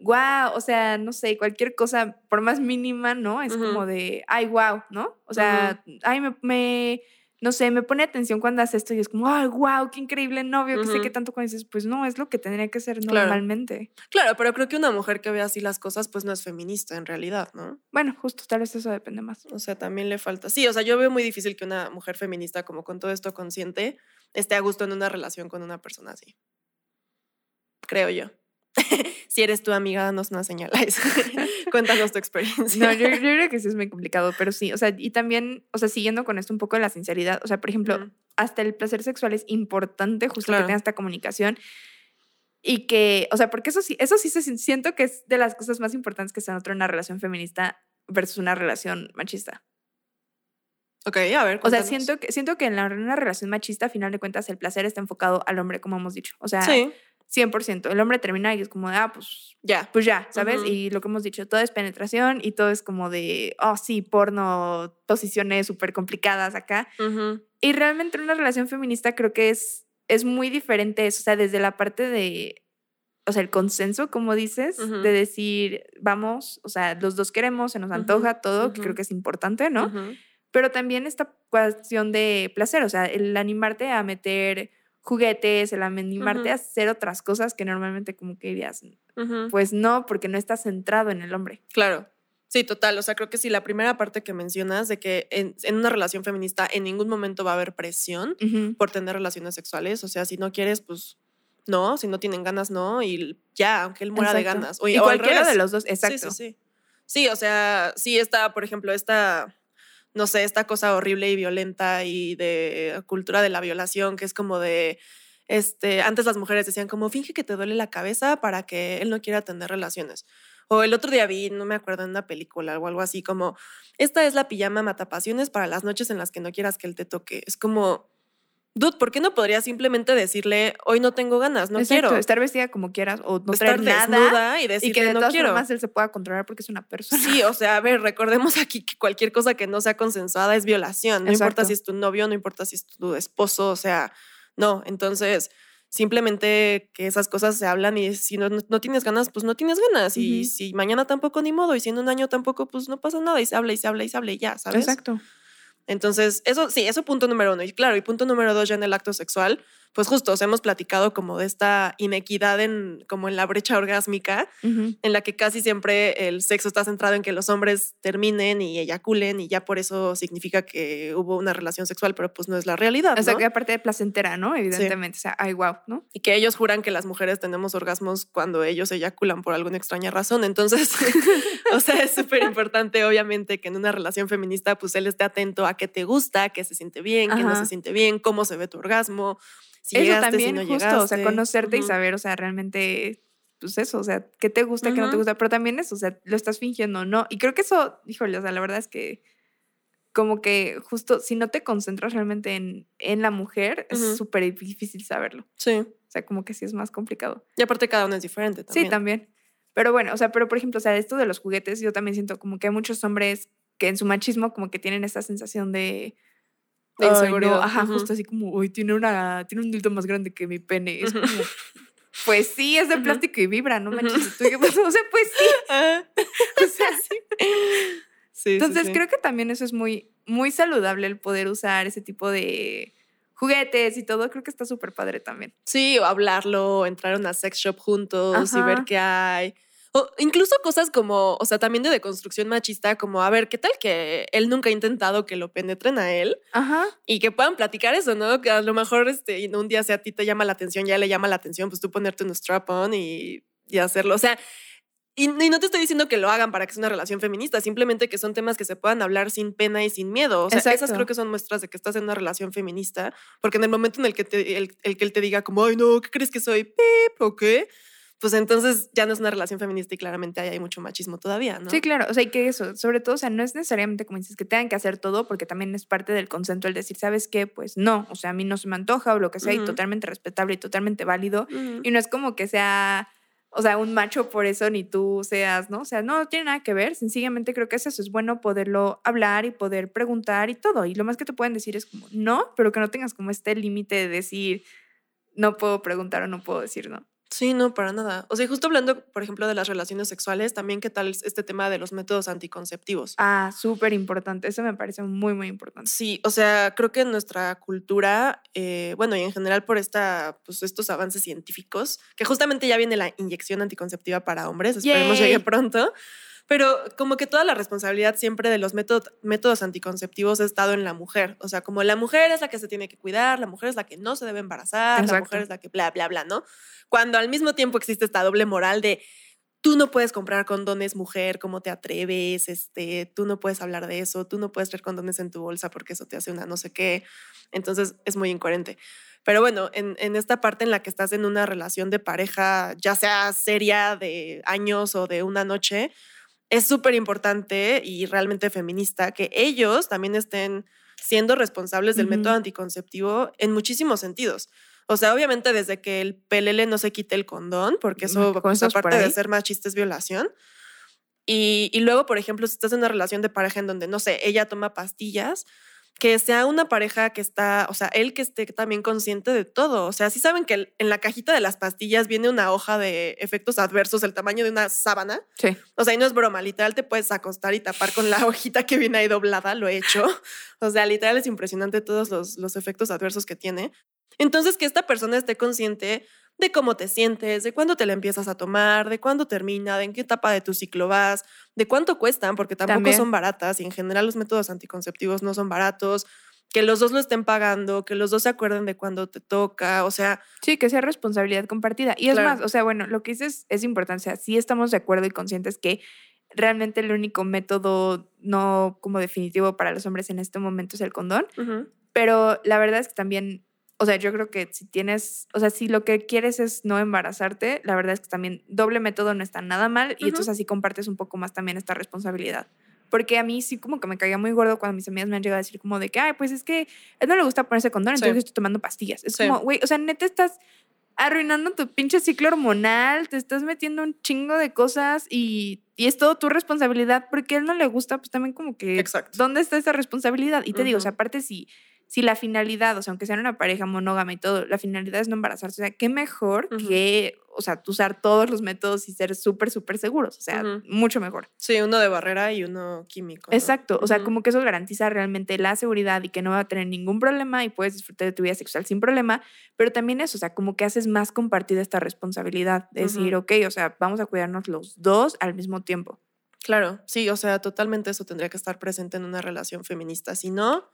wow, o sea, no sé, cualquier cosa, por más mínima, ¿no? Es Ujú. como de, ay, wow, ¿no? O sea, ay, me, me- no sé, me pone atención cuando hace esto y es como, ay, wow, qué increíble novio, que sé que tanto cuando dices, pues no, es lo que tendría que ser Claro. normalmente. Claro, pero creo que una mujer que ve así las cosas, pues no es feminista en realidad, ¿no? Bueno, justo, tal vez eso depende más. O sea, también le falta. Sí, o sea, yo veo muy difícil que una mujer feminista, como con todo esto consciente, esté a gusto en una relación con una persona así. Creo yo. si eres tu amiga, danos una señal. Cuéntanos tu experiencia. No, yo, yo creo que sí es muy complicado, pero sí, o sea, y también, o sea, siguiendo con esto un poco de la sinceridad, o sea, por ejemplo, hasta el placer sexual es importante justo Claro. que tenga esta comunicación y que, o sea, porque eso sí, eso sí se, sien- siento que es de las cosas más importantes que se nota en una relación feminista versus una relación machista. Ok, a ver. O sea, siento que, siento que en la- en una relación machista, a final de cuentas, el placer está enfocado al hombre, como hemos dicho. O sea, Sí, 100%. El hombre termina y es como de, ah, pues ya. pues ya, ¿sabes? Y lo que hemos dicho, todo es penetración y todo es como de, oh, sí, porno, posiciones súper complicadas acá. Y realmente en una relación feminista creo que es, es muy diferente eso, o sea, desde la parte de, o sea, el consenso, como dices, de decir, vamos, o sea, los dos queremos, se nos antoja todo, que creo que es importante, ¿no? Pero también esta cuestión de placer, o sea, el animarte a meter juguetes, el animarte Ujú. a hacer otras cosas que normalmente como que dirías, Ujú. pues no, porque no estás centrado en el hombre. Claro. Sí, total. O sea, creo que sí, la primera parte que mencionas de que en, en una relación feminista en ningún momento va a haber presión por tener relaciones sexuales. O sea, si no quieres, pues no. Si no tienen ganas, no. Y ya, aunque él muera de ganas. O, y o al cualquiera de los dos, Sí, exacto. sí, sí. Sí, o sea, sí está, por ejemplo, esta no sé, esta cosa horrible y violenta y de cultura de la violación, que es como de, este, antes las mujeres decían como, finge que te duele la cabeza para que él no quiera tener relaciones. O el otro día vi, no me acuerdo, en una película o algo así como, esta es la pijama matapasiones para las noches en las que no quieras que él te toque. Es como, dude, ¿por qué no podrías simplemente decirle, hoy no tengo ganas, no Exacto, quiero? estar vestida como quieras o no Estar traer nada y y decirle, que de no todas quiero. formas él se pueda controlar porque es una persona. Sí, o sea, a ver, recordemos aquí que cualquier cosa que no sea consensuada es violación. No importa si es tu novio, no importa si es tu esposo, o sea, no. Entonces, simplemente que esas cosas se hablan y si no, no tienes ganas, pues no tienes ganas. Y si mañana tampoco, ni modo. Y si en un año tampoco, pues no pasa nada. Y se habla y se habla y se habla y ya, ¿sabes? Exacto. Entonces, eso sí, eso punto número uno. Y claro, y punto número dos ya en el acto sexual, pues justo os hemos platicado como de esta inequidad en, como en la brecha orgásmica, en la que casi siempre el sexo está centrado en que los hombres terminen y eyaculen y ya por eso significa que hubo una relación sexual, pero pues no es la realidad. O sea, ¿no? que aparte de placentera, ¿no? Evidentemente. O sea, ay, wow, ¿no? Y que ellos juran que las mujeres tenemos orgasmos cuando ellos eyaculan por alguna extraña razón. Entonces, o sea, es súper importante, obviamente, que en una relación feminista, pues él esté atento a qué te gusta, qué se siente bien, qué no se siente bien, cómo se ve tu orgasmo, si eso llegaste, también, si no justo, llegaste. o sea, conocerte y saber, o sea, realmente, pues eso, o sea, qué te gusta, qué no te gusta, pero también eso, o sea, lo estás fingiendo, o ¿no? Y creo que eso, híjole, o sea, la verdad es que como que justo si no te concentras realmente en, en la mujer, es súper difícil saberlo. Sí. O sea, como que sí es más complicado. Y aparte cada uno es diferente también. Sí, también. Pero bueno, o sea, pero por ejemplo, o sea, esto de los juguetes, yo también siento como que hay muchos hombres que en su machismo como que tienen esta sensación de... De inseguridad, ajá, justo así como, hoy tiene una, tiene un dildo más grande que mi pene. Es como, pues sí, es de plástico y vibra, no manches. ¿tú qué pasó? O sea, pues sí. Ah. O sea, sí. Sí, sí, Entonces sí. creo que también eso es muy, muy saludable el poder usar ese tipo de juguetes y todo. Creo que está súper padre también. Sí, o hablarlo, entrar a una sex shop juntos y ver qué hay. O incluso cosas como, o sea, también de deconstrucción machista, como, a ver, ¿qué tal que él nunca ha intentado que lo penetren a él? Ajá. Y que puedan platicar eso, ¿no? Que a lo mejor este, un día si a ti te llama la atención, ya le llama la atención, pues tú ponerte un strap-on y, y hacerlo. O sea, y, y no te estoy diciendo que lo hagan para que sea una relación feminista, simplemente que son temas que se puedan hablar sin pena y sin miedo. O sea, esas Exacto. creo que son muestras de que estás en una relación feminista, porque en el momento en el que, te- el, el que él te diga como, ay, no, ¿qué crees que soy? Pip, ¿o qué? Pues entonces ya no es una relación feminista y claramente ahí hay mucho machismo todavía, ¿no? Sí, claro. O sea, y que eso, sobre todo, o sea, no es necesariamente como dices que tengan que hacer todo, porque también es parte del consento el decir, ¿sabes qué? Pues no, o sea, a mí no se me antoja o lo que sea, y totalmente respetable y totalmente válido. Y no es como que sea, o sea, un macho por eso ni tú seas, ¿no? O sea, no tiene nada que ver. Sencillamente creo que es eso, es bueno poderlo hablar y poder preguntar y todo. Y lo más que te pueden decir es como no, pero que no tengas como este límite de decir no puedo preguntar o no puedo decir no. Sí, no, para nada. O sea, justo hablando, por ejemplo, de las relaciones sexuales, también qué tal este tema de los métodos anticonceptivos. Ah, súper importante. Eso me parece muy, muy importante. Sí, o sea, creo que en nuestra cultura, eh, bueno, y en general por esta, pues estos avances científicos, que justamente ya viene la inyección anticonceptiva para hombres, esperemos Yay. llegue pronto, pero como que toda la responsabilidad siempre de los métodos, métodos anticonceptivos ha estado en la mujer, o sea, como la mujer es la que se tiene que cuidar, la mujer es la que no se debe embarazar, la Exacto. mujer es la que bla, bla, bla, ¿no? Cuando al mismo tiempo existe esta doble moral de tú no puedes comprar condones mujer, ¿cómo te atreves? Este, tú no puedes hablar de eso, tú no puedes traer condones en tu bolsa porque eso te hace una no sé qué. Entonces es muy incoherente. Pero bueno, en, en esta parte en la que estás en una relación de pareja, ya sea seria de años o de una noche, es súper importante y realmente feminista que ellos también estén siendo responsables del método anticonceptivo en muchísimos sentidos. O sea, obviamente desde que el pelele no se quite el condón, porque eso, aparte de ser machista, es violación. Y, y luego, por ejemplo, si estás en una relación de pareja en donde, no sé, ella toma pastillas, que sea una pareja que está, o sea, él que esté también consciente de todo. O sea, sí saben que en la cajita de las pastillas viene una hoja de efectos adversos del tamaño de una sábana. Sí. O sea, y no es broma, literal te puedes acostar y tapar con la hojita que viene ahí doblada, lo he hecho. O sea, literal es impresionante todos los, los efectos adversos que tiene. Entonces, que esta persona esté consciente de cómo te sientes, de cuándo te la empiezas a tomar, de cuándo termina, de en qué etapa de tu ciclo vas, de cuánto cuestan, porque tampoco También. son baratas y en general los métodos anticonceptivos no son baratos, que los dos lo estén pagando, que los dos se acuerden de cuándo te toca, o sea, Sí, que sea responsabilidad compartida. Y es Claro. más, o sea, bueno, lo que dices es importante. O sea, sí estamos de acuerdo y conscientes que realmente el único método no como definitivo para los hombres en este momento es el condón. Pero la verdad es que también, o sea, yo creo que si tienes, o sea, si lo que quieres es no embarazarte, la verdad es que también doble método no está nada mal y entonces así compartes un poco más también esta responsabilidad. Porque a mí sí como que me caía muy gordo cuando mis amigas me han llegado a decir como de que, ay, pues es que a él no le gusta ponerse condón, entonces estoy tomando pastillas. Es como, güey, o sea, neta estás arruinando tu pinche ciclo hormonal, te estás metiendo un chingo de cosas y, y, es todo tu responsabilidad porque a él no le gusta, pues también como que, Exacto. ¿dónde está esa responsabilidad? Y te digo, o sea, aparte si si la finalidad, o sea, aunque sea una pareja monógama y todo, la finalidad es no embarazarse, o sea, qué mejor que, o sea, usar todos los métodos y ser súper, súper seguros, o sea, mucho mejor. Sí, uno de barrera y uno químico. Exacto, o sea, como que eso garantiza realmente la seguridad y que no va a tener ningún problema y puedes disfrutar de tu vida sexual sin problema, pero también eso, o sea, como que haces más compartida esta responsabilidad, de decir, ok, o sea, vamos a cuidarnos los dos al mismo tiempo. Claro, sí, o sea, totalmente eso tendría que estar presente en una relación feminista. Si no,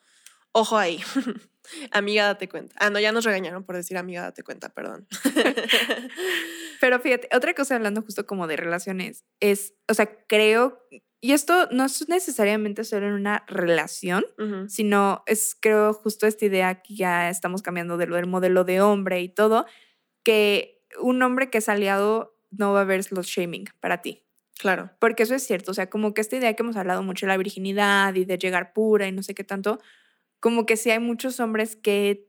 Ojo ahí. amiga, date cuenta. Ah, no, ya nos regañaron por decir amiga, date cuenta, perdón. Pero fíjate, otra cosa hablando justo como de relaciones es, o sea, creo, y esto no es necesariamente solo en una relación, sino es, creo, justo esta idea que ya estamos cambiando de lo del modelo de hombre y todo, que un hombre que es aliado no va a ver los shaming para ti. Claro. Porque eso es cierto, o sea, como que esta idea que hemos hablado mucho de la virginidad y de llegar pura y no sé qué tanto, como que sí hay muchos hombres que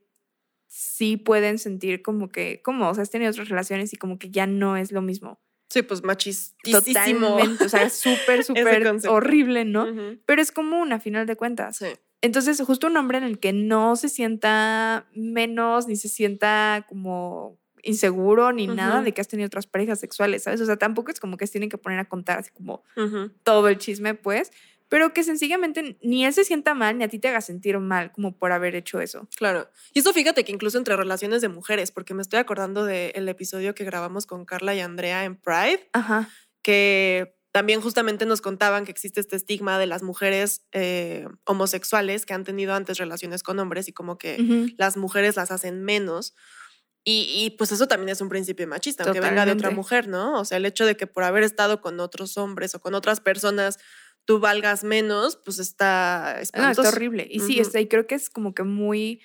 sí pueden sentir como que, como, o sea, has tenido otras relaciones y como que ya no es lo mismo. Sí, pues machistísimo. Totalmente, o sea, súper, súper horrible, ¿no? Pero es común a final de cuentas. Sí. Entonces, justo un hombre en el que no se sienta menos, ni se sienta como inseguro, ni nada de que has tenido otras parejas sexuales, ¿sabes? O sea, tampoco es como que se tienen que poner a contar así como todo el chisme, pues, pero que sencillamente ni él se sienta mal ni a ti te haga sentir mal como por haber hecho eso. Claro. Y eso fíjate que incluso entre relaciones de mujeres, porque me estoy acordando del episodio que grabamos con Carla y Andrea en Pride, Ajá. que también justamente nos contaban que existe este estigma de las mujeres eh, homosexuales que han tenido antes relaciones con hombres y como que las mujeres las hacen menos. Y, pues eso también es un principio machista, aunque venga de otra mujer, ¿no? O sea, el hecho de que por haber estado con otros hombres o con otras personas tú valgas menos, pues está está horrible. Y sí, está, y creo que es como que muy,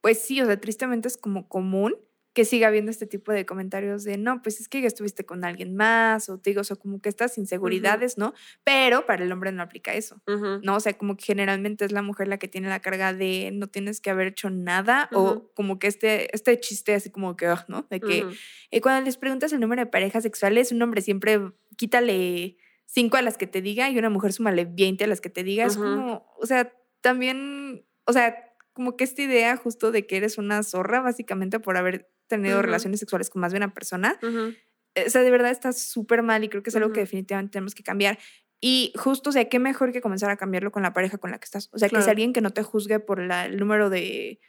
pues sí, o sea, tristemente es como común que siga habiendo este tipo de comentarios de, no, pues es que ya estuviste con alguien más, o te digo, o sea, como que estas inseguridades, ¿no? Pero para el hombre no aplica eso, ¿no? O sea, como que generalmente es la mujer la que tiene la carga de no tienes que haber hecho nada, o como que este, este chiste así como que, ¿no? De que eh, cuando les preguntas el número de parejas sexuales, un hombre siempre quítale cinco a las que te diga y una mujer súmale 20 a las que te diga. Es como, o sea, también, o sea, como que esta idea justo de que eres una zorra básicamente por haber tenido relaciones sexuales con más de una persona. O sea, de verdad está súper mal y creo que es algo que definitivamente tenemos que cambiar. Y justo, o sea, qué mejor que comenzar a cambiarlo con la pareja con la que estás. O sea, que es alguien que no te juzgue por la, el número de,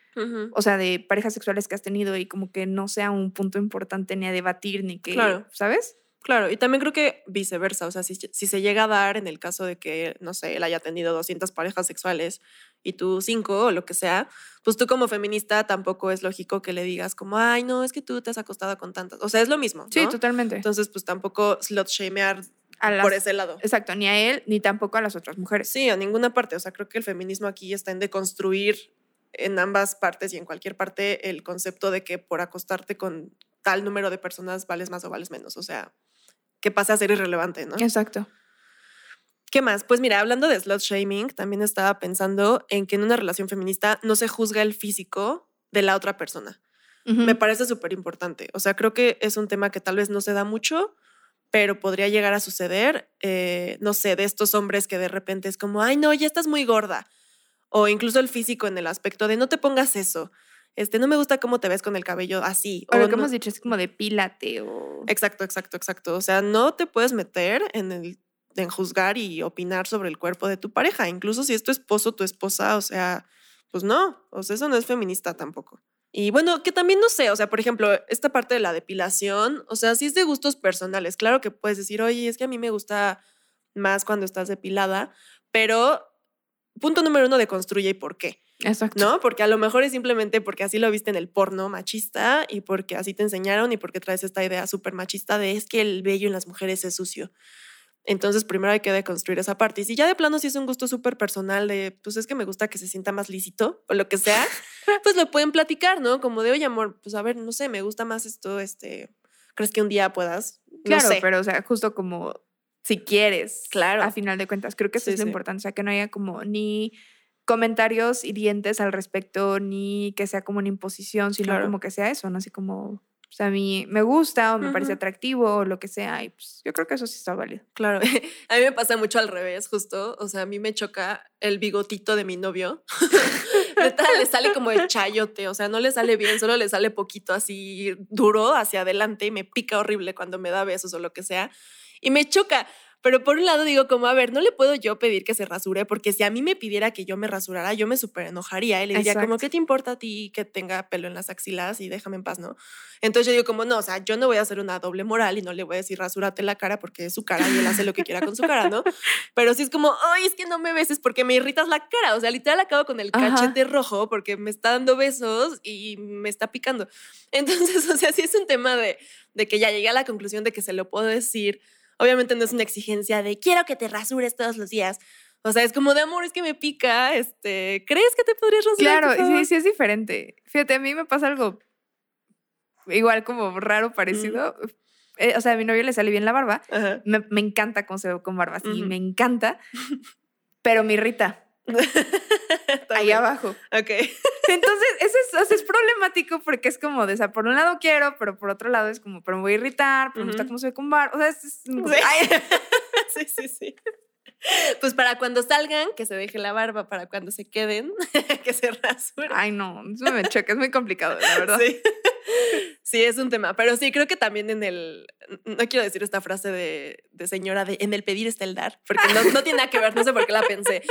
o sea, de parejas sexuales que has tenido y como que no sea un punto importante ni a debatir ni que, ¿sabes? Claro, y también creo que viceversa, o sea, si, se llega a dar en el caso de que, no sé, él haya tenido 200 parejas sexuales y tú cinco o lo que sea, pues tú como feminista tampoco es lógico que le digas como, ay, no, es que tú te has acostado con tantas. O sea, es lo mismo. Sí, totalmente. Entonces, pues tampoco slot shamear por ese lado. Exacto, ni a él ni tampoco a las otras mujeres. Sí, a ninguna parte. O sea, creo que el feminismo aquí está en deconstruir en ambas partes y en cualquier parte el concepto de que por acostarte con tal número de personas vales más o vales menos. O sea, que pasa a ser irrelevante, ¿no? Exacto. ¿Qué más? Pues mira, hablando de slut shaming, también estaba pensando en que en una relación feminista no se juzga el físico de la otra persona. Me parece súper importante. O sea, creo que es un tema que tal vez no se da mucho, pero podría llegar a suceder, eh, no sé, de estos hombres que de repente es como, ay, no, ya estás muy gorda. O incluso el físico en el aspecto de no te pongas eso este, no me gusta cómo te ves con el cabello así. O, lo que hemos dicho es como de pílate o... Exacto, exacto, exacto. O sea, no te puedes meter en el en juzgar y opinar sobre el cuerpo de tu pareja, incluso si es tu esposo, tu esposa, o sea, pues no, o sea, eso no es feminista tampoco. Y bueno, que también no sé, o sea, por ejemplo, esta parte de la depilación, o sea, si es de gustos personales, claro que puedes decir, oye, es que a mí me gusta más cuando estás depilada, pero punto número uno, deconstruye y por qué. Exacto. ¿No? Porque a lo mejor es simplemente porque así lo viste en el porno machista y porque así te enseñaron y porque traes esta idea súper machista de es que el vello en las mujeres es sucio. Entonces, primero hay que deconstruir esa parte. Y si ya de plano si es un gusto súper personal de, pues es que me gusta que se sienta más lícito o lo que sea, pues lo pueden platicar, ¿no? Como de, oye, amor, pues a ver, no sé, me gusta más esto, este, ¿crees que un día puedas? No Claro, sé. pero o sea, justo como si quieres. Claro. A final de cuentas, creo que eso Sí, es lo sí. importante. O sea, que no haya como ni comentarios hirientes al respecto, ni que sea como una imposición, sino Claro. como que sea eso, ¿no? Así como, o sea, a mí me gusta o me parece atractivo o lo que sea. Y pues yo creo que eso sí está válido. Claro, a mí me pasa mucho al revés, justo. O sea, a mí me choca el bigotito de mi novio. Le sale como el chayote, o sea, no le sale bien, solo le sale poquito así duro hacia adelante y me pica horrible cuando me da besos o lo que sea. Y me choca. Pero por un lado digo como, a ver, no le puedo yo pedir que se rasure, porque si a mí me pidiera que yo me rasurara, yo me súper enojaría y le diría como. ¿qué te importa a ti que tenga pelo en las axilas y déjame en paz, no? Entonces yo digo como, no, o sea, yo no voy a hacer una doble moral y no le voy a decir rasúrate la cara porque es su cara y él hace lo que quiera con su cara, ¿no? Pero sí es como, ay, es que no me beses porque me irritas la cara. O sea, literal acabo con el Ajá. cachete rojo porque me está dando besos y me está picando. Entonces, o sea, sí es un tema de, de que ya llegué a la conclusión de que se lo puedo decir. Obviamente no es una exigencia de quiero que te rasures todos los días. O sea, es como de amor, es que me pica. Este, ¿crees que te podrías rasurar? Claro, por favor?" sí, sí es diferente. Fíjate, a mí me pasa algo igual como raro, parecido. Eh, o sea, a mi novio le sale bien la barba. Me, me encanta cómo se ve con barba, sí, me encanta. Pero me irrita. Ahí abajo. Ok. Entonces, eso es, problemático porque es como de, o sea, por un lado quiero, pero por otro lado es como, pero me voy a irritar, pero me gusta cómo se ve con bar. O sea, es, es Sí. Sí, sí, sí. Pues para cuando salgan, que se deje la barba, para cuando se queden, que se rasuren. ay, no, eso me choca, es muy complicado, la verdad. Sí. Sí, es un tema. Pero sí, creo que también en el. No quiero decir esta frase de, de señora de en el pedir está el dar, porque no, no tiene nada que ver, no sé por qué la pensé.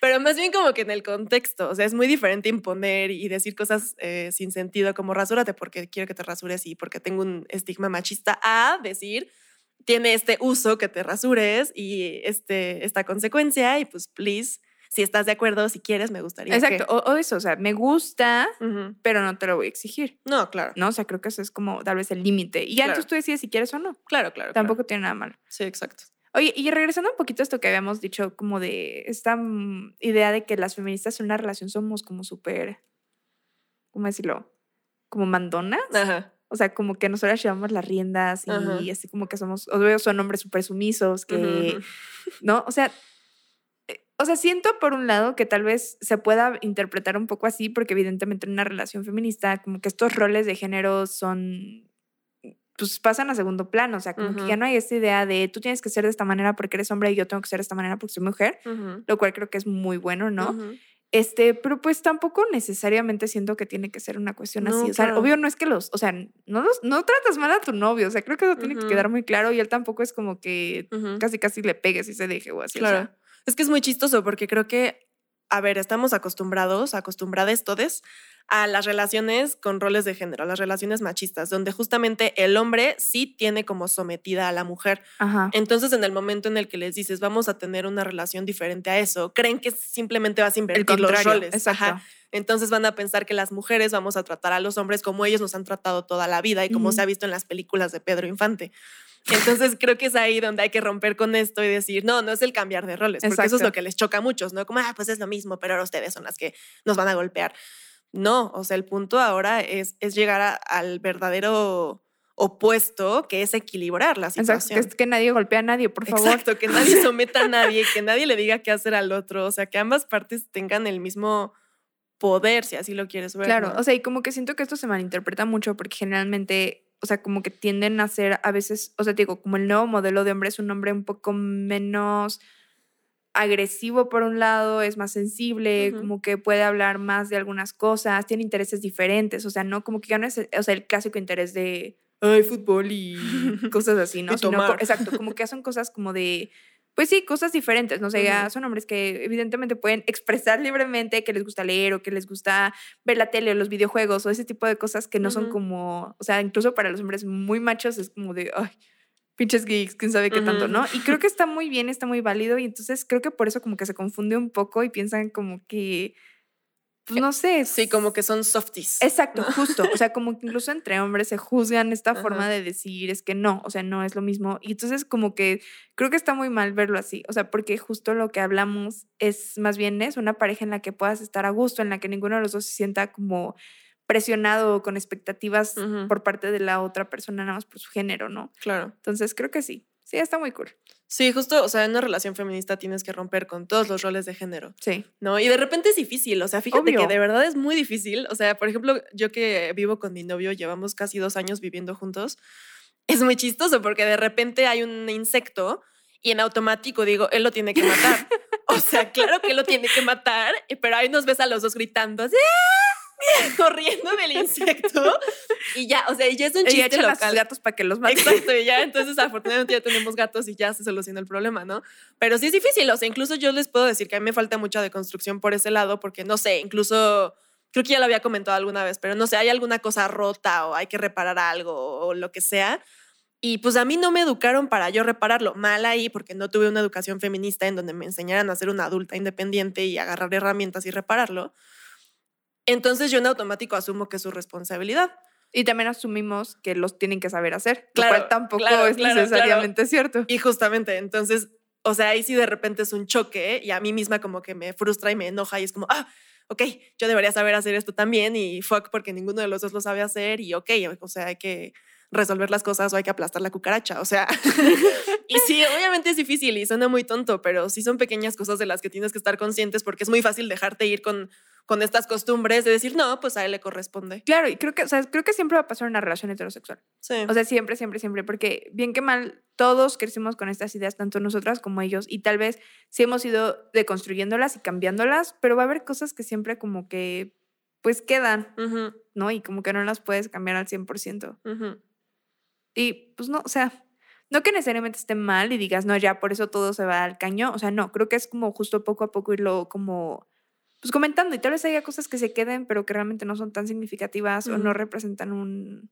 Pero más bien como que en el contexto. O sea, es muy diferente imponer y decir cosas eh, sin sentido, como rasúrate porque quiero que te rasures y porque tengo un estigma machista, a decir. Tiene este uso que te rasures y este, esta consecuencia, y pues, please, si estás de acuerdo, si quieres, me gustaría. que- Exacto, o, o eso, o sea, me gusta, pero no te lo voy a exigir. No, claro. ¿no? O sea, creo que eso es como tal vez el límite. Y ya Claro. entonces tú decides si quieres o no. Claro, claro. Tampoco tiene nada malo. Sí, exacto. Oye, y regresando un poquito a esto que habíamos dicho, como de esta mm, idea de que las feministas en una relación somos como súper, ¿cómo decirlo? Como mandonas. Ajá. O sea, como que nosotras llevamos las riendas y Ajá. así como que somos, o veo, son hombres súper sumisos, que. ¿no? O sea, o sea, siento por un lado que tal vez se pueda interpretar un poco así, porque evidentemente en una relación feminista, como que estos roles de género son, pues pasan a segundo plano, o sea, como que ya no hay esta idea de tú tienes que ser de esta manera porque eres hombre y yo tengo que ser de esta manera porque soy mujer, lo cual creo que es muy bueno, ¿no? Este, pero pues tampoco necesariamente siento que tiene que ser una cuestión No, así. O sea, claro. obvio no es que los, o sea, no, los- no tratas mal a tu novio, o sea, creo que eso tiene que quedar muy claro y él tampoco es como que casi casi le pegues y se deje o así. o Claro. sea. Es que es muy chistoso porque creo que, a ver, estamos acostumbrados, acostumbradas todos a las relaciones con roles de género, a las relaciones machistas, donde justamente el hombre sí tiene como sometida a la mujer. Ajá. Entonces, en el momento en el que les dices, vamos a tener una relación diferente a eso, creen que simplemente vas a invertir los roles. exacto. Ajá. Entonces van a pensar que las mujeres vamos a tratar a los hombres como ellos nos han tratado toda la vida y como se ha visto en las películas de Pedro Infante. Entonces creo que es ahí donde hay que romper con esto y decir, no, no es el cambiar de roles, porque eso es Exacto. lo que les choca a muchos, ¿no? Como, ah, pues es lo mismo, pero ahora ustedes son las que nos van a golpear. No, o sea, el punto ahora es, es llegar a- al verdadero opuesto, que es equilibrar la Exacto, situación. que, es que nadie golpea a nadie, por favor. Exacto, que nadie someta a nadie, que nadie le diga qué hacer al otro, o sea, que ambas partes tengan el mismo poder, si así lo quieres ver. Claro, ¿no? o sea, y como que siento que esto se malinterpreta mucho porque generalmente, o sea, como que tienden a ser a veces, o sea, te digo, como el nuevo modelo de hombre es un hombre un poco menos agresivo por un lado, es más sensible, como que puede hablar más de algunas cosas, tiene intereses diferentes, o sea, no como que ya no es, o sea, el clásico interés de, ay, fútbol y cosas así, ¿no? Y Sino tomar. exacto, como que hacen cosas como de, pues sí, cosas diferentes, no sé, Ujú. son hombres que evidentemente pueden expresar libremente que les gusta leer o que les gusta ver la tele o los videojuegos o ese tipo de cosas que no son como, o sea, incluso para los hombres muy machos es como de, ay, pinches geeks, quién sabe qué tanto. ¿no? Y creo que está muy bien, está muy válido y entonces creo que por eso como que se confunde un poco y piensan como que no sé. Sí, como que son softies. Exacto, justo. O sea, como que incluso entre hombres se juzgan esta forma de decir, es que no, o sea, no es lo mismo. Y entonces como que creo que está muy mal verlo así. O sea, porque justo lo que hablamos es más bien es una pareja en la que puedas estar a gusto, en la que ninguno de los dos se sienta como presionado o con expectativas por parte de la otra persona nada más por su género, ¿no? Claro. Entonces creo que sí. Sí, está muy cool. Sí, justo, o sea, en una relación feminista tienes que romper con todos los roles de género. Sí. ¿No? Y de repente es difícil, o sea, fíjate que de verdad es muy difícil. O sea, por ejemplo, yo que vivo con mi novio, llevamos casi dos años viviendo juntos, es muy chistoso porque de repente hay un insecto y en automático digo, él lo tiene que matar. o sea, claro que lo tiene que matar, pero ahí nos ves a los dos gritando así. ¡Ah! corriendo del insecto y ya, o sea, ya es un chiste local. A sus gatos para que los maten. Exacto, y ya entonces afortunadamente ya tenemos gatos y ya se soluciona el problema, ¿no? Pero sí es difícil, o sea, incluso yo les puedo decir que a mí me falta mucha deconstrucción por ese lado porque no sé, incluso creo que ya lo había comentado alguna vez, pero no sé, hay alguna cosa rota o hay que reparar algo o lo que sea. Y pues a mí no me educaron para yo repararlo. Mal ahí porque no tuve una educación feminista en donde me enseñaran a ser una adulta independiente y agarrar herramientas y repararlo. Entonces yo en automático asumo que es su responsabilidad. Y también asumimos que los tienen que saber hacer, claro, lo cual tampoco es necesariamente cierto. Y justamente, entonces, o sea, ahí sí de repente es un choque y a mí misma como que me frustra y me enoja y es como, ah, ok, yo debería saber hacer esto también y fuck porque ninguno de los dos lo sabe hacer y ok, o sea, hay que resolver las cosas o hay que aplastar la cucaracha, o sea, y sí, obviamente es difícil y suena muy tonto, pero sí son pequeñas cosas de las que tienes que estar conscientes porque es muy fácil dejarte ir con con estas costumbres de decir, no, pues a él le corresponde. Claro, y creo que, o sea, creo que siempre va a pasar una relación heterosexual. Sí. O sea, siempre, siempre, siempre, porque bien que mal, todos crecimos con estas ideas, tanto nosotras como ellos, y tal vez sí hemos ido deconstruyéndolas y cambiándolas, pero va a haber cosas que siempre como que, pues quedan, ¿no? Y como que no las puedes cambiar al 100%. Y pues no, o sea, no que necesariamente esté mal y digas, no, ya por eso todo se va al caño, o sea, no, creo que es como justo poco a poco irlo como pues comentando y tal vez haya cosas que se queden, pero que realmente no son tan significativas o no representan un,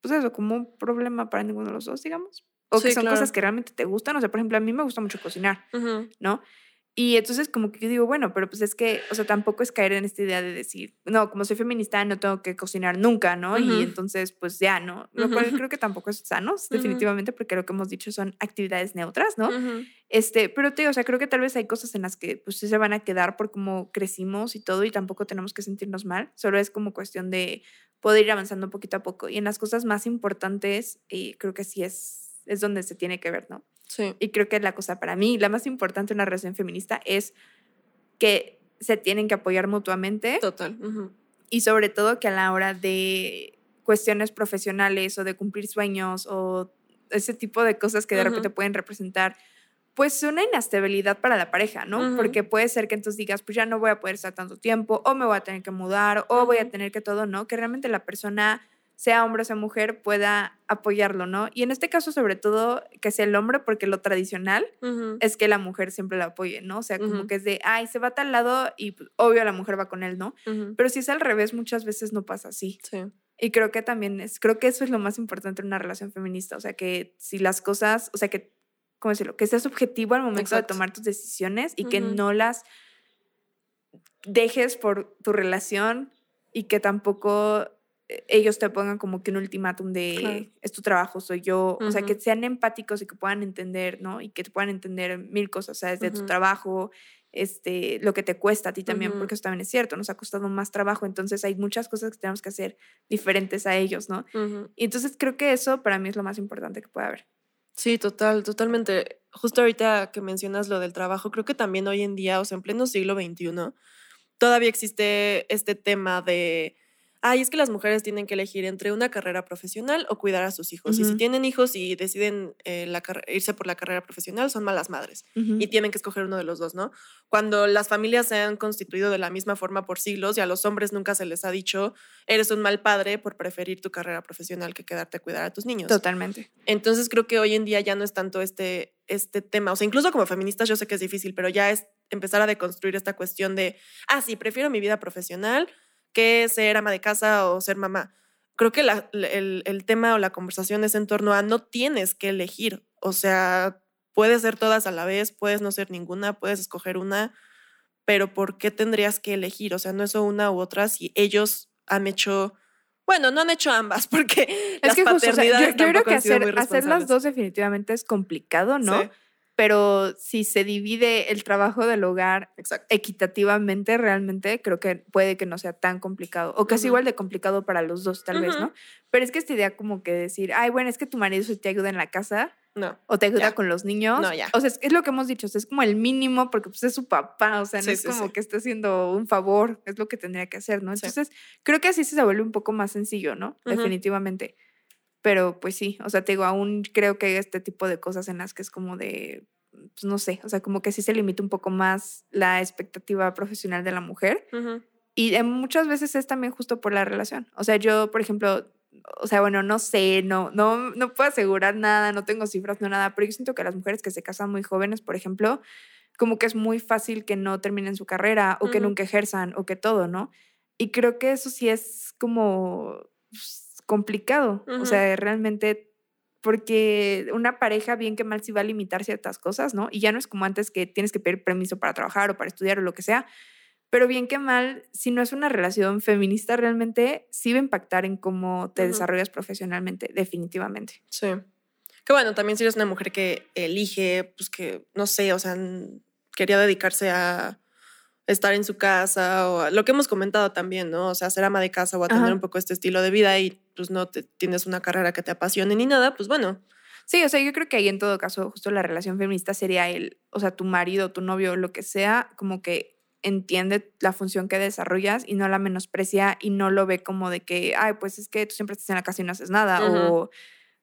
pues eso, como un problema para ninguno de los dos, digamos. O que son cosas que realmente te gustan. O sea, por ejemplo, a mí me gusta mucho cocinar, ¿no? Y entonces como que yo digo, bueno, pero pues es que, o sea, tampoco es caer en esta idea de decir, no, como soy feminista no tengo que cocinar nunca, ¿no? Y entonces pues ya, ¿no? Lo cual creo que tampoco es sano, definitivamente, porque lo que hemos dicho son actividades neutras, ¿no? Este, pero te digo, o sea, creo que tal vez hay cosas en las que pues sí se van a quedar por cómo crecimos y todo y tampoco tenemos que sentirnos mal, solo es como cuestión de poder ir avanzando poquito a poco. Y en las cosas más importantes, eh, creo que sí es, es donde se tiene que ver, ¿no? Y creo que la cosa para mí, la más importante en una relación feminista es que se tienen que apoyar mutuamente. Total. Y sobre todo que a la hora de cuestiones profesionales o de cumplir sueños o ese tipo de cosas que de repente pueden representar pues una inestabilidad para la pareja, ¿no? Porque puede ser que entonces digas, pues ya no voy a poder estar tanto tiempo, o me voy a tener que mudar, o voy a tener que todo, ¿no? Que realmente la persona sea hombre o sea mujer, pueda apoyarlo, ¿no? Y en este caso, sobre todo, que sea el hombre, porque lo tradicional es que la mujer siempre la apoye, ¿no? O sea, como que es de, ay, se va a tal lado y pues, obvio la mujer va con él, ¿no? Pero si es al revés, muchas veces no pasa así. Sí. Y creo que también es, creo que eso es lo más importante en una relación feminista, o sea, que si las cosas, o sea, que, ¿cómo decirlo? Que seas objetivo al momento de tomar tus decisiones y que no las dejes por tu relación y que tampoco ellos te pongan como que un ultimátum de es tu trabajo, soy yo, o sea, que sean empáticos y que puedan entender, ¿no? Y que te puedan entender mil cosas, o sea, desde tu trabajo, este, lo que te cuesta a ti también, porque eso también es cierto, nos ha costado más trabajo, entonces hay muchas cosas que tenemos que hacer diferentes a ellos, ¿no? Y entonces creo que eso para mí es lo más importante que puede haber. Sí, total, totalmente. Justo ahorita que mencionas lo del trabajo, creo que también hoy en día, o sea, en pleno siglo XXI, todavía existe este tema de ay, es que las mujeres tienen que elegir entre una carrera profesional o cuidar a sus hijos. Y si tienen hijos y deciden eh, irse por la carrera profesional, son malas madres y tienen que escoger uno de los dos, ¿no? Cuando las familias se han constituido de la misma forma por siglos y a los hombres nunca se les ha dicho, eres un mal padre por preferir tu carrera profesional que quedarte a cuidar a tus niños. Totalmente. Entonces creo que hoy en día ya no es tanto este, este tema, o sea, incluso como feministas yo sé que es difícil, pero ya es empezar a deconstruir esta cuestión de, ah, sí, prefiero mi vida profesional que ser ama de casa o ser mamá. Creo que el, tema o la conversación es en torno a no tienes que elegir. O sea, puedes ser todas a la vez, puedes no ser ninguna, puedes escoger una, pero ¿por qué tendrías que elegir? O sea, no es una u otra si ellos han hecho bueno, no han hecho ambas porque Es las que justo, o sea, paternidades yo, yo creo que hacer, hacer las dos definitivamente es complicado, ¿no? Sí, Pero si se divide el trabajo del hogar exacto. equitativamente, realmente creo que puede que no sea tan complicado. O que es Ujú. igual de complicado para los dos, tal vez. ¿no? Pero es que esta idea como que decir, ay, bueno, es que tu marido te ayuda en la casa No. o te ayuda Ya. con los niños. No, ya. O sea, es, es lo que hemos dicho, o sea, es como el mínimo porque pues es su papá, o sea, no Sí, es sí, como sí. que está haciendo un favor, es lo que tendría que hacer, ¿no? Entonces, creo que así se vuelve un poco más sencillo, ¿no? Definitivamente. Pero pues sí, o sea, te digo, aún creo que hay este tipo de cosas en las que es como de, pues no sé, o sea, como que sí se limita un poco más la expectativa profesional de la mujer. Ujú. Y eh, muchas veces es también justo por la relación. O sea, yo, por ejemplo, o sea, bueno, no sé, no, no, no puedo asegurar nada, no tengo cifras, no nada, pero yo siento que las mujeres que se casan muy jóvenes, por ejemplo, como que es muy fácil que no terminen su carrera o que Ujú. nunca ejerzan o que todo, ¿no? Y creo que eso sí es como complicado. O sea, realmente porque una pareja bien que mal sí va a limitar ciertas cosas, ¿no? Y ya no es como antes que tienes que pedir permiso para trabajar o para estudiar o lo que sea, pero bien que mal, si no es una relación feminista realmente, sí va a impactar en cómo te desarrollas profesionalmente, definitivamente. Sí. Que bueno, también si eres una mujer que elige, pues que, no sé, o sea, quería dedicarse a estar en su casa o lo que hemos comentado también, ¿no? O sea, ser ama de casa o a tener Ajá. un poco este estilo de vida y pues no te, tienes una carrera que te apasione ni nada, pues bueno, Sí, o sea, yo creo que ahí en todo caso, justo la relación feminista sería el, o sea, tu marido, tu novio, lo que sea, como que entiende la función que desarrollas y no la menosprecia y no lo ve como de que, ay, pues es que tú siempre estás en la casa y no haces nada, o,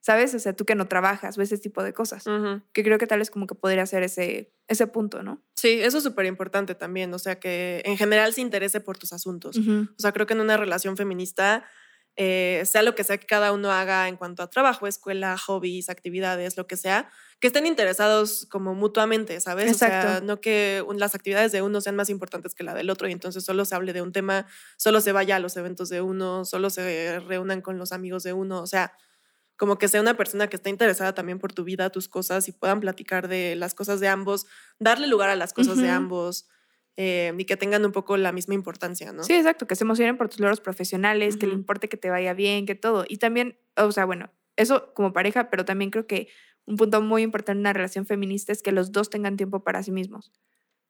¿sabes? O sea, tú que no trabajas, o ese tipo de cosas. Que creo que tal vez como que podría ser ese, ese punto, ¿no? sí, eso es súper importante también, o sea, que en general se interese por tus asuntos. O sea, creo que en una relación feminista, eh, sea lo que sea que cada uno haga en cuanto a trabajo, escuela, hobbies, actividades, lo que sea, que estén interesados como mutuamente, ¿sabes? O sea, Exacto. no que las actividades de uno sean más importantes que la del otro y entonces solo se hable de un tema, solo se vaya a los eventos de uno, solo se reúnan con los amigos de uno, o sea, como que sea una persona que esté interesada también por tu vida, tus cosas y puedan platicar de las cosas de ambos, darle lugar a las cosas de ambos eh, y que tengan un poco la misma importancia, ¿no? Sí, exacto, que se emocionen por tus logros profesionales, que le importe que te vaya bien, que todo. Y también, o sea, bueno, eso como pareja, pero también creo que un punto muy importante en una relación feminista es que los dos tengan tiempo para sí mismos.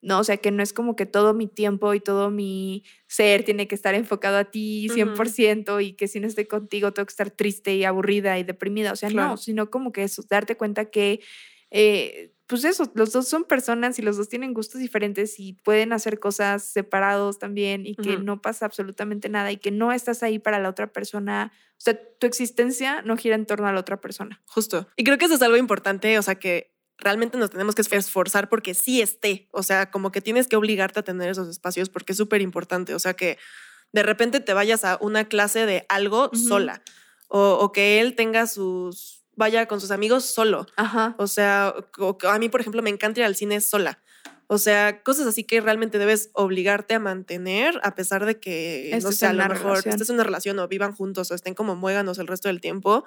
No, o sea, que no es como que todo mi tiempo y todo mi ser tiene que estar enfocado a ti Ujú. 100% y que si no estoy contigo tengo que estar triste y aburrida y deprimida. O sea, Claro. no, sino como que eso, darte cuenta que, eh, pues eso, los dos son personas y los dos tienen gustos diferentes y pueden hacer cosas separados también y que no pasa absolutamente nada y que no estás ahí para la otra persona. O sea, tu existencia no gira en torno a la otra persona. Justo. Y creo que eso es algo importante, o sea, que realmente nos tenemos que esforzar porque sí esté, o sea, como que tienes que obligarte a tener esos espacios porque es súper importante, o sea, que de repente te vayas a una clase de algo sola o, o que él tenga sus, vaya con sus amigos solo, Ajá. o sea, o a mí, por ejemplo, me encanta ir al cine sola. O sea, cosas así que realmente debes obligarte a mantener a pesar de que, no sé, a lo mejor relación. estés en una relación o vivan juntos o estén como muéganos el resto del tiempo.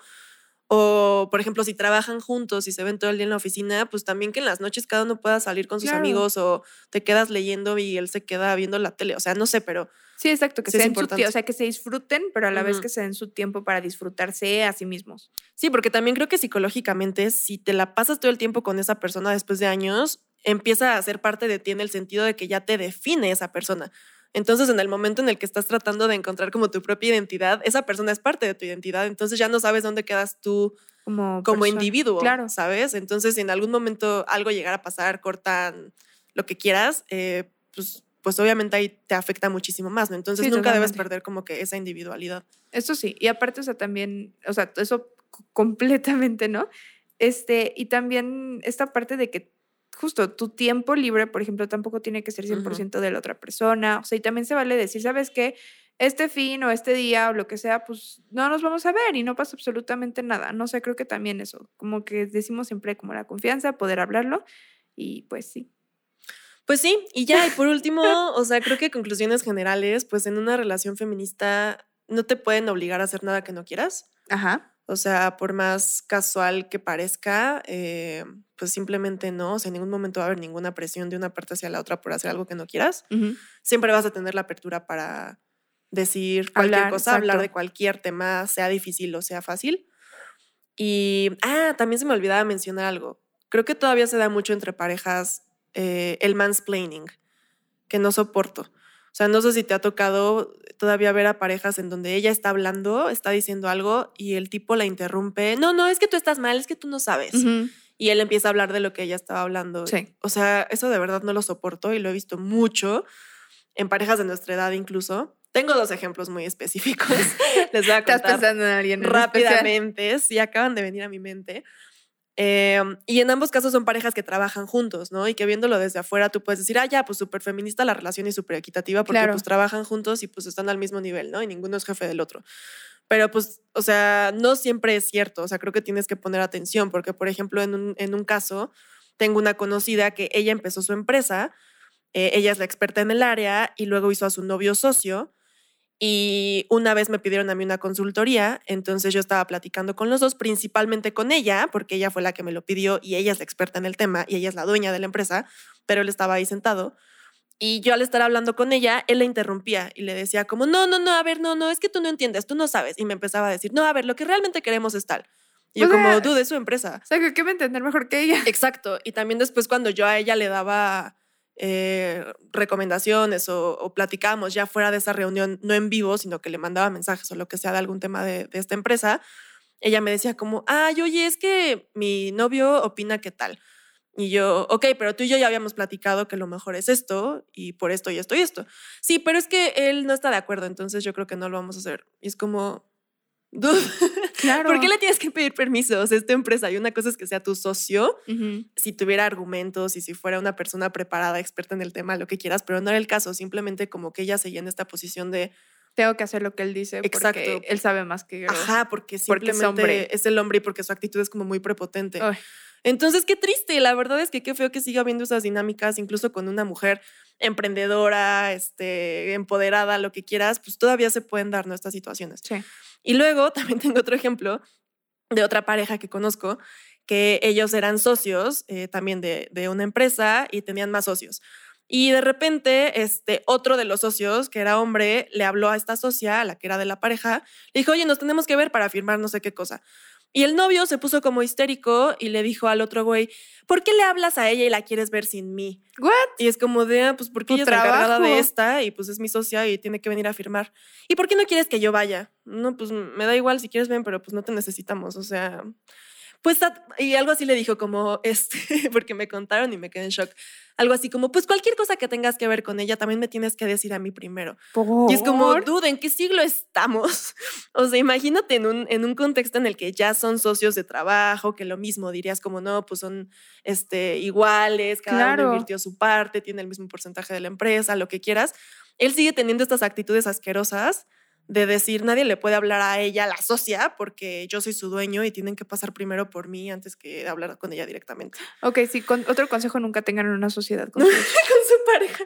O, por ejemplo, si trabajan juntos y se ven todo el día en la oficina, pues también que en las noches cada uno pueda salir con sus Claro. amigos o te quedas leyendo y él se queda viendo la tele. O sea, no sé, pero Sí, exacto, que Sí, se su o sea, que se disfruten, pero a la vez que se den su tiempo para disfrutarse a sí mismos. sí, porque también creo que psicológicamente, si te la pasas todo el tiempo con esa persona después de años, empieza a ser parte de ti en el sentido de que ya te define esa persona. Entonces, en el momento en el que estás tratando de encontrar como tu propia identidad, esa persona es parte de tu identidad. Entonces ya no sabes dónde quedas tú Como, como persona. individuo, Claro. ¿sabes? Entonces, si en algún momento algo llegara a pasar, cortan lo que quieras, eh, pues, pues obviamente ahí te afecta muchísimo más, ¿no? Entonces Sí, nunca debes perder como que esa individualidad. Eso sí, y aparte, o sea, también, o sea, eso completamente, ¿no? Este, y también esta parte de que justo tu tiempo libre, por ejemplo, tampoco tiene que ser 100% de la otra persona, o sea, y también se vale decir, ¿sabes qué? Este fin o este día o lo que sea, pues no nos vamos a ver y no pasa absolutamente nada. No sé, creo que también eso, como que decimos siempre como la confianza, poder hablarlo y pues sí. Pues sí, y ya, y por último, o sea, creo que conclusiones generales, pues en una relación feminista no te pueden obligar a hacer nada que no quieras. Ajá. O sea, por más casual que parezca, eh, pues simplemente no. O sea, en ningún momento va a haber ninguna presión de una parte hacia la otra por hacer algo que no quieras. Siempre vas a tener la apertura para decir cualquier cosa, hablar de cualquier tema, sea difícil o sea fácil. Y, ah, también se me olvidaba mencionar algo. Creo que todavía se da mucho entre parejas eh, el mansplaining, que no soporto. O sea, no sé si te ha tocado todavía ver a parejas en donde ella está hablando, está diciendo algo y el tipo la interrumpe. No, no, es que tú estás mal, es que tú no sabes. Y él empieza a hablar de lo que ella estaba hablando. Sí. O sea, eso de verdad no lo soporto y lo he visto mucho en parejas de nuestra edad incluso. Tengo dos ejemplos muy específicos. Les voy a contar ¿Estás pensando en alguien rápidamente. Sí, acaban de venir a mi mente. Em, y en ambos casos son parejas que trabajan juntos, ¿no? Y que viéndolo desde afuera tú puedes decir, ah, ya, pues súper feminista la relación y súper equitativa porque pues trabajan juntos y pues están al mismo nivel, ¿no? Y ninguno es jefe del otro. Pero pues, o sea, no siempre es cierto. O sea, creo que tienes que poner atención porque, por ejemplo, en un, en un caso, tengo una conocida que ella empezó su empresa, eh, ella es la experta en el área y luego hizo a su novio socio y una vez me pidieron a mí una consultoría, entonces yo estaba platicando con los dos, principalmente con ella, porque ella fue la que me lo pidió y ella es la experta en el tema y ella es la dueña de la empresa, pero él estaba ahí sentado. Y yo al estar hablando con ella, él la interrumpía y le decía como, no, no, no, a ver, no, no, es que tú no entiendes, tú no sabes. Y me empezaba a decir, no, a ver, lo que realmente queremos es tal. Y yo como, dude, es su empresa. O sea, que me entender mejor que ella. Exacto. Y también después cuando yo a ella le daba eh, recomendaciones o, platicábamos ya fuera de esa reunión, no en vivo, sino que le mandaba mensajes o lo que sea de algún tema de, esta empresa, ella me decía como, ay, oye, es que mi novio opina que tal. Y yo, ok, pero tú y yo ya habíamos platicado que lo mejor es esto y por esto y esto y esto. Sí, pero es que él no está de acuerdo, entonces yo creo que no lo vamos a hacer. Y es como, Claro. ¿Por qué le tienes que pedir permiso? O sea, esta empresa, y una cosa es que sea tu socio, si tuviera argumentos y si fuera una persona preparada, experta en el tema, lo que quieras, pero no era el caso, simplemente como que ella seguía en esta posición de... Tengo que hacer lo que él dice Exacto. porque él sabe más que yo. Ajá, porque simplemente es, el hombre y porque su actitud es como muy prepotente. Entonces, qué triste. La verdad es que qué feo que siga habiendo esas dinámicas, incluso con una mujer emprendedora, este, empoderada, lo que quieras, pues todavía se pueden dar estas situaciones. Sí. Y luego también tengo otro ejemplo de otra pareja que conozco, que ellos eran socios eh, también de, de, una empresa y tenían más socios. Y de repente, este otro de los socios, que era hombre, le habló a esta socia, a la que era de la pareja, le dijo, oye, nos tenemos que ver para firmar no sé qué cosa. Y el novio se puso como histérico y le dijo al otro güey, ¿por qué le hablas a ella y la quieres ver sin mí? ¿What? Y es como de, ah, pues porque ella es encargada de esta y pues es mi socia y tiene que venir a firmar. ¿Y por qué no quieres que yo vaya? No, pues me da igual si quieres ven, pero pues no te necesitamos. O sea, pues, y algo así le dijo como, este, porque me contaron y me quedé en shock. Algo así como, pues cualquier cosa que tengas que ver con ella, también me tienes que decir a mí primero. Y es como, duda, ¿en qué siglo estamos? O sea, imagínate en un, en un contexto en el que ya son socios de trabajo, que lo mismo dirías como, no, pues son este, iguales, cada uno invirtió su parte, tiene el mismo porcentaje de la empresa, lo que quieras. Él sigue teniendo estas actitudes asquerosas de decir nadie le puede hablar a ella, la socia, porque yo soy su dueño y tienen que pasar primero por mí antes que hablar con ella directamente. Ok, sí, con otro consejo, nunca tengan una sociedad con, con su pareja.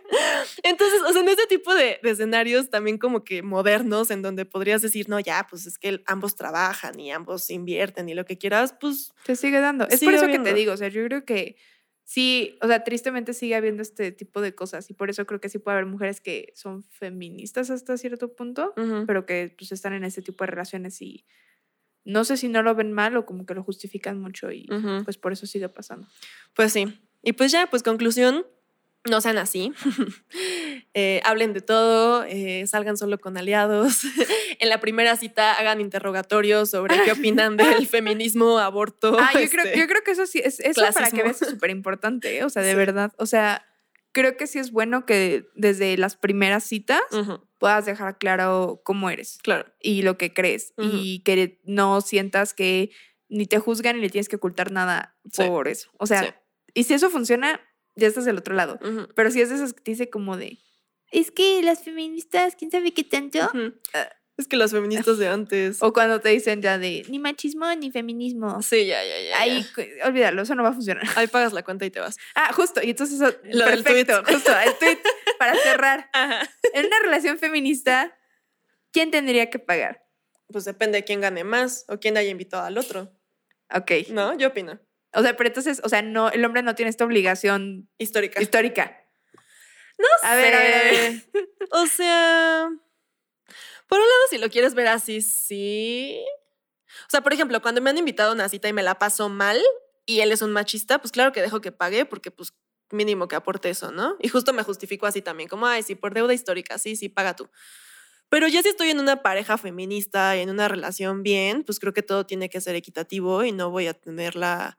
Entonces, o sea, en este tipo de, escenarios también como que modernos, en donde podrías decir, no, ya, pues es que ambos trabajan y ambos invierten y lo que quieras, pues... Se sigue dando. Es por eso que te digo, o sea, yo creo que sí, o sea, tristemente sigue habiendo este tipo de cosas y por eso creo que sí puede haber mujeres que son feministas hasta cierto punto, pero que pues están en este tipo de relaciones y no sé si no lo ven mal o como que lo justifican mucho y pues por eso sigue pasando. Pues sí. Y pues ya, pues conclusión, no sean así. Eh, hablen de todo, eh, salgan solo con aliados. en la primera cita hagan interrogatorios sobre qué opinan del feminismo, aborto. Ah, yo, creo, este, que eso sí, es, eso para que veas es súper importante, ¿eh? o sea, de verdad. O sea, creo que sí es bueno que desde las primeras citas puedas dejar claro cómo eres. Claro. Y lo que crees. Y que no sientas que ni te juzgan ni le tienes que ocultar nada por eso. O sea, y si eso funciona, ya estás del otro lado. Pero si es de esas que te dice como de, es que las feministas, ¿quién sabe qué tanto? Ah, es que las feministas de antes. O cuando te dicen ya de ni machismo ni feminismo. Sí, ya, ya, ya. Ahí, olvídalo, eso no va a funcionar. Ahí pagas la cuenta y te vas. Ah, justo. Y entonces eso, Lo perfecto, justo, el tweet para cerrar. En una relación feminista, ¿quién tendría que pagar? pues depende de quién gane más o quién haya invitado al otro. Ok. ¿No? Yo opino. O sea, pero entonces, o sea, no, el hombre no tiene esta obligación Histórica. histórica. No A ver, a ver, a ver. sé. O sea, por un lado, si lo quieres ver así, sí. O sea, por ejemplo, cuando me han invitado a una cita y me la paso mal y él es un machista, pues claro que dejo que pague porque pues mínimo que aporte eso, ¿no? Y justo me justifico así también, como, ay, sí, por deuda histórica, sí, sí, paga tú. Pero ya si estoy en una pareja feminista y en una relación bien, pues creo que todo tiene que ser equitativo y no voy a tener la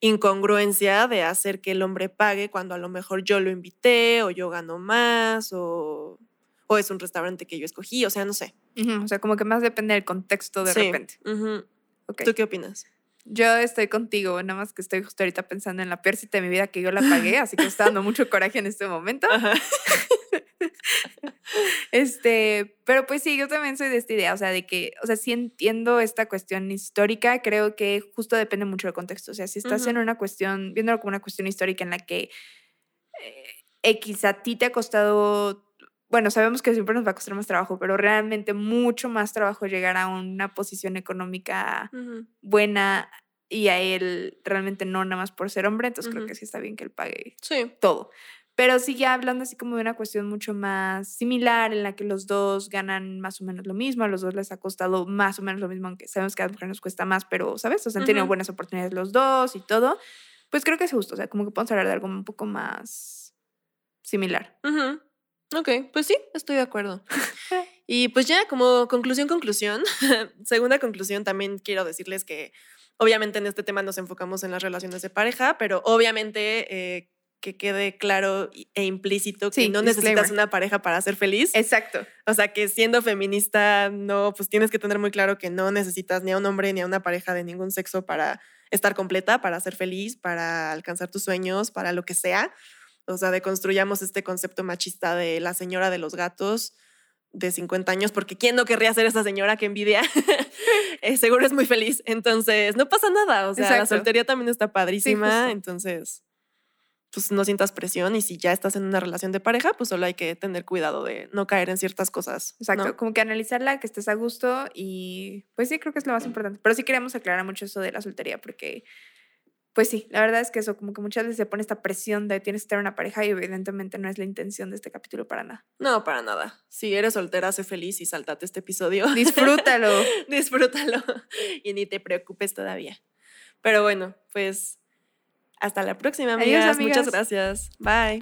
incongruencia de hacer que el hombre pague cuando a lo mejor yo lo invité o yo gano más o, o es un restaurante que yo escogí, o sea, no sé. Ujú, O sea, como que más depende del contexto de Sí. repente. Ujú. Ok. ¿Tú qué opinas? Yo estoy contigo, nada más que estoy justo ahorita pensando en la peor cita de mi vida que yo la pagué, así que está dando mucho coraje en este momento. Ajá. Este, pero pues sí, yo también soy de esta idea, o sea, de que, o sea, sí entiendo esta cuestión histórica, creo que justo depende mucho del contexto, o sea, si estás en una cuestión, viéndolo como una cuestión histórica en la que eh, X a ti te ha costado, bueno, sabemos que siempre nos va a costar más trabajo, pero realmente mucho más trabajo llegar a una posición económica buena y a él realmente no nada más por ser hombre, entonces creo que sí está bien que él pague Sí. todo. Pero sí ya hablando así como de una cuestión mucho más similar en la que los dos ganan más o menos lo mismo, a los dos les ha costado más o menos lo mismo, aunque sabemos que a las mujeres nos cuesta más, pero, ¿sabes? O sea, han tenido buenas oportunidades los dos y todo. Pues creo que es justo, o sea, como que podemos hablar de algo un poco más similar. Ujú. Ok, pues sí, estoy de acuerdo. y pues ya como conclusión, conclusión, segunda conclusión, también quiero decirles que obviamente en este tema nos enfocamos en las relaciones de pareja, pero obviamente eh, que quede claro e implícito que Sí, no necesitas disclaimer. una pareja para ser feliz. Exacto. O sea, que siendo feminista, no, pues tienes que tener muy claro que no necesitas ni a un hombre ni a una pareja de ningún sexo para estar completa, para ser feliz, para alcanzar tus sueños, para lo que sea. O sea, deconstruyamos este concepto machista de la señora de los gatos de 50 años, porque ¿quién no querría ser esa señora que envidia? Eh, seguro es muy feliz. Entonces, no pasa nada. O sea, la soltería también está padrísima. justo. entonces, pues no sientas presión. Y si ya estás en una relación de pareja, pues solo hay que tener cuidado de no caer en ciertas cosas. ¿no? Exacto, como que analizarla, que estés a gusto y pues sí, creo que es lo más importante. Pero sí queremos aclarar mucho eso de la soltería porque, pues sí, la verdad es que eso, como que muchas veces se pone esta presión de tienes que estar en una pareja y evidentemente no es la intención de este capítulo para nada. No, para nada. Si eres soltera, sé feliz y saltate este episodio. Disfrútalo. Disfrútalo y ni te preocupes todavía. Pero bueno, pues hasta la próxima, Adiós, amigas. Muchas gracias. Bye.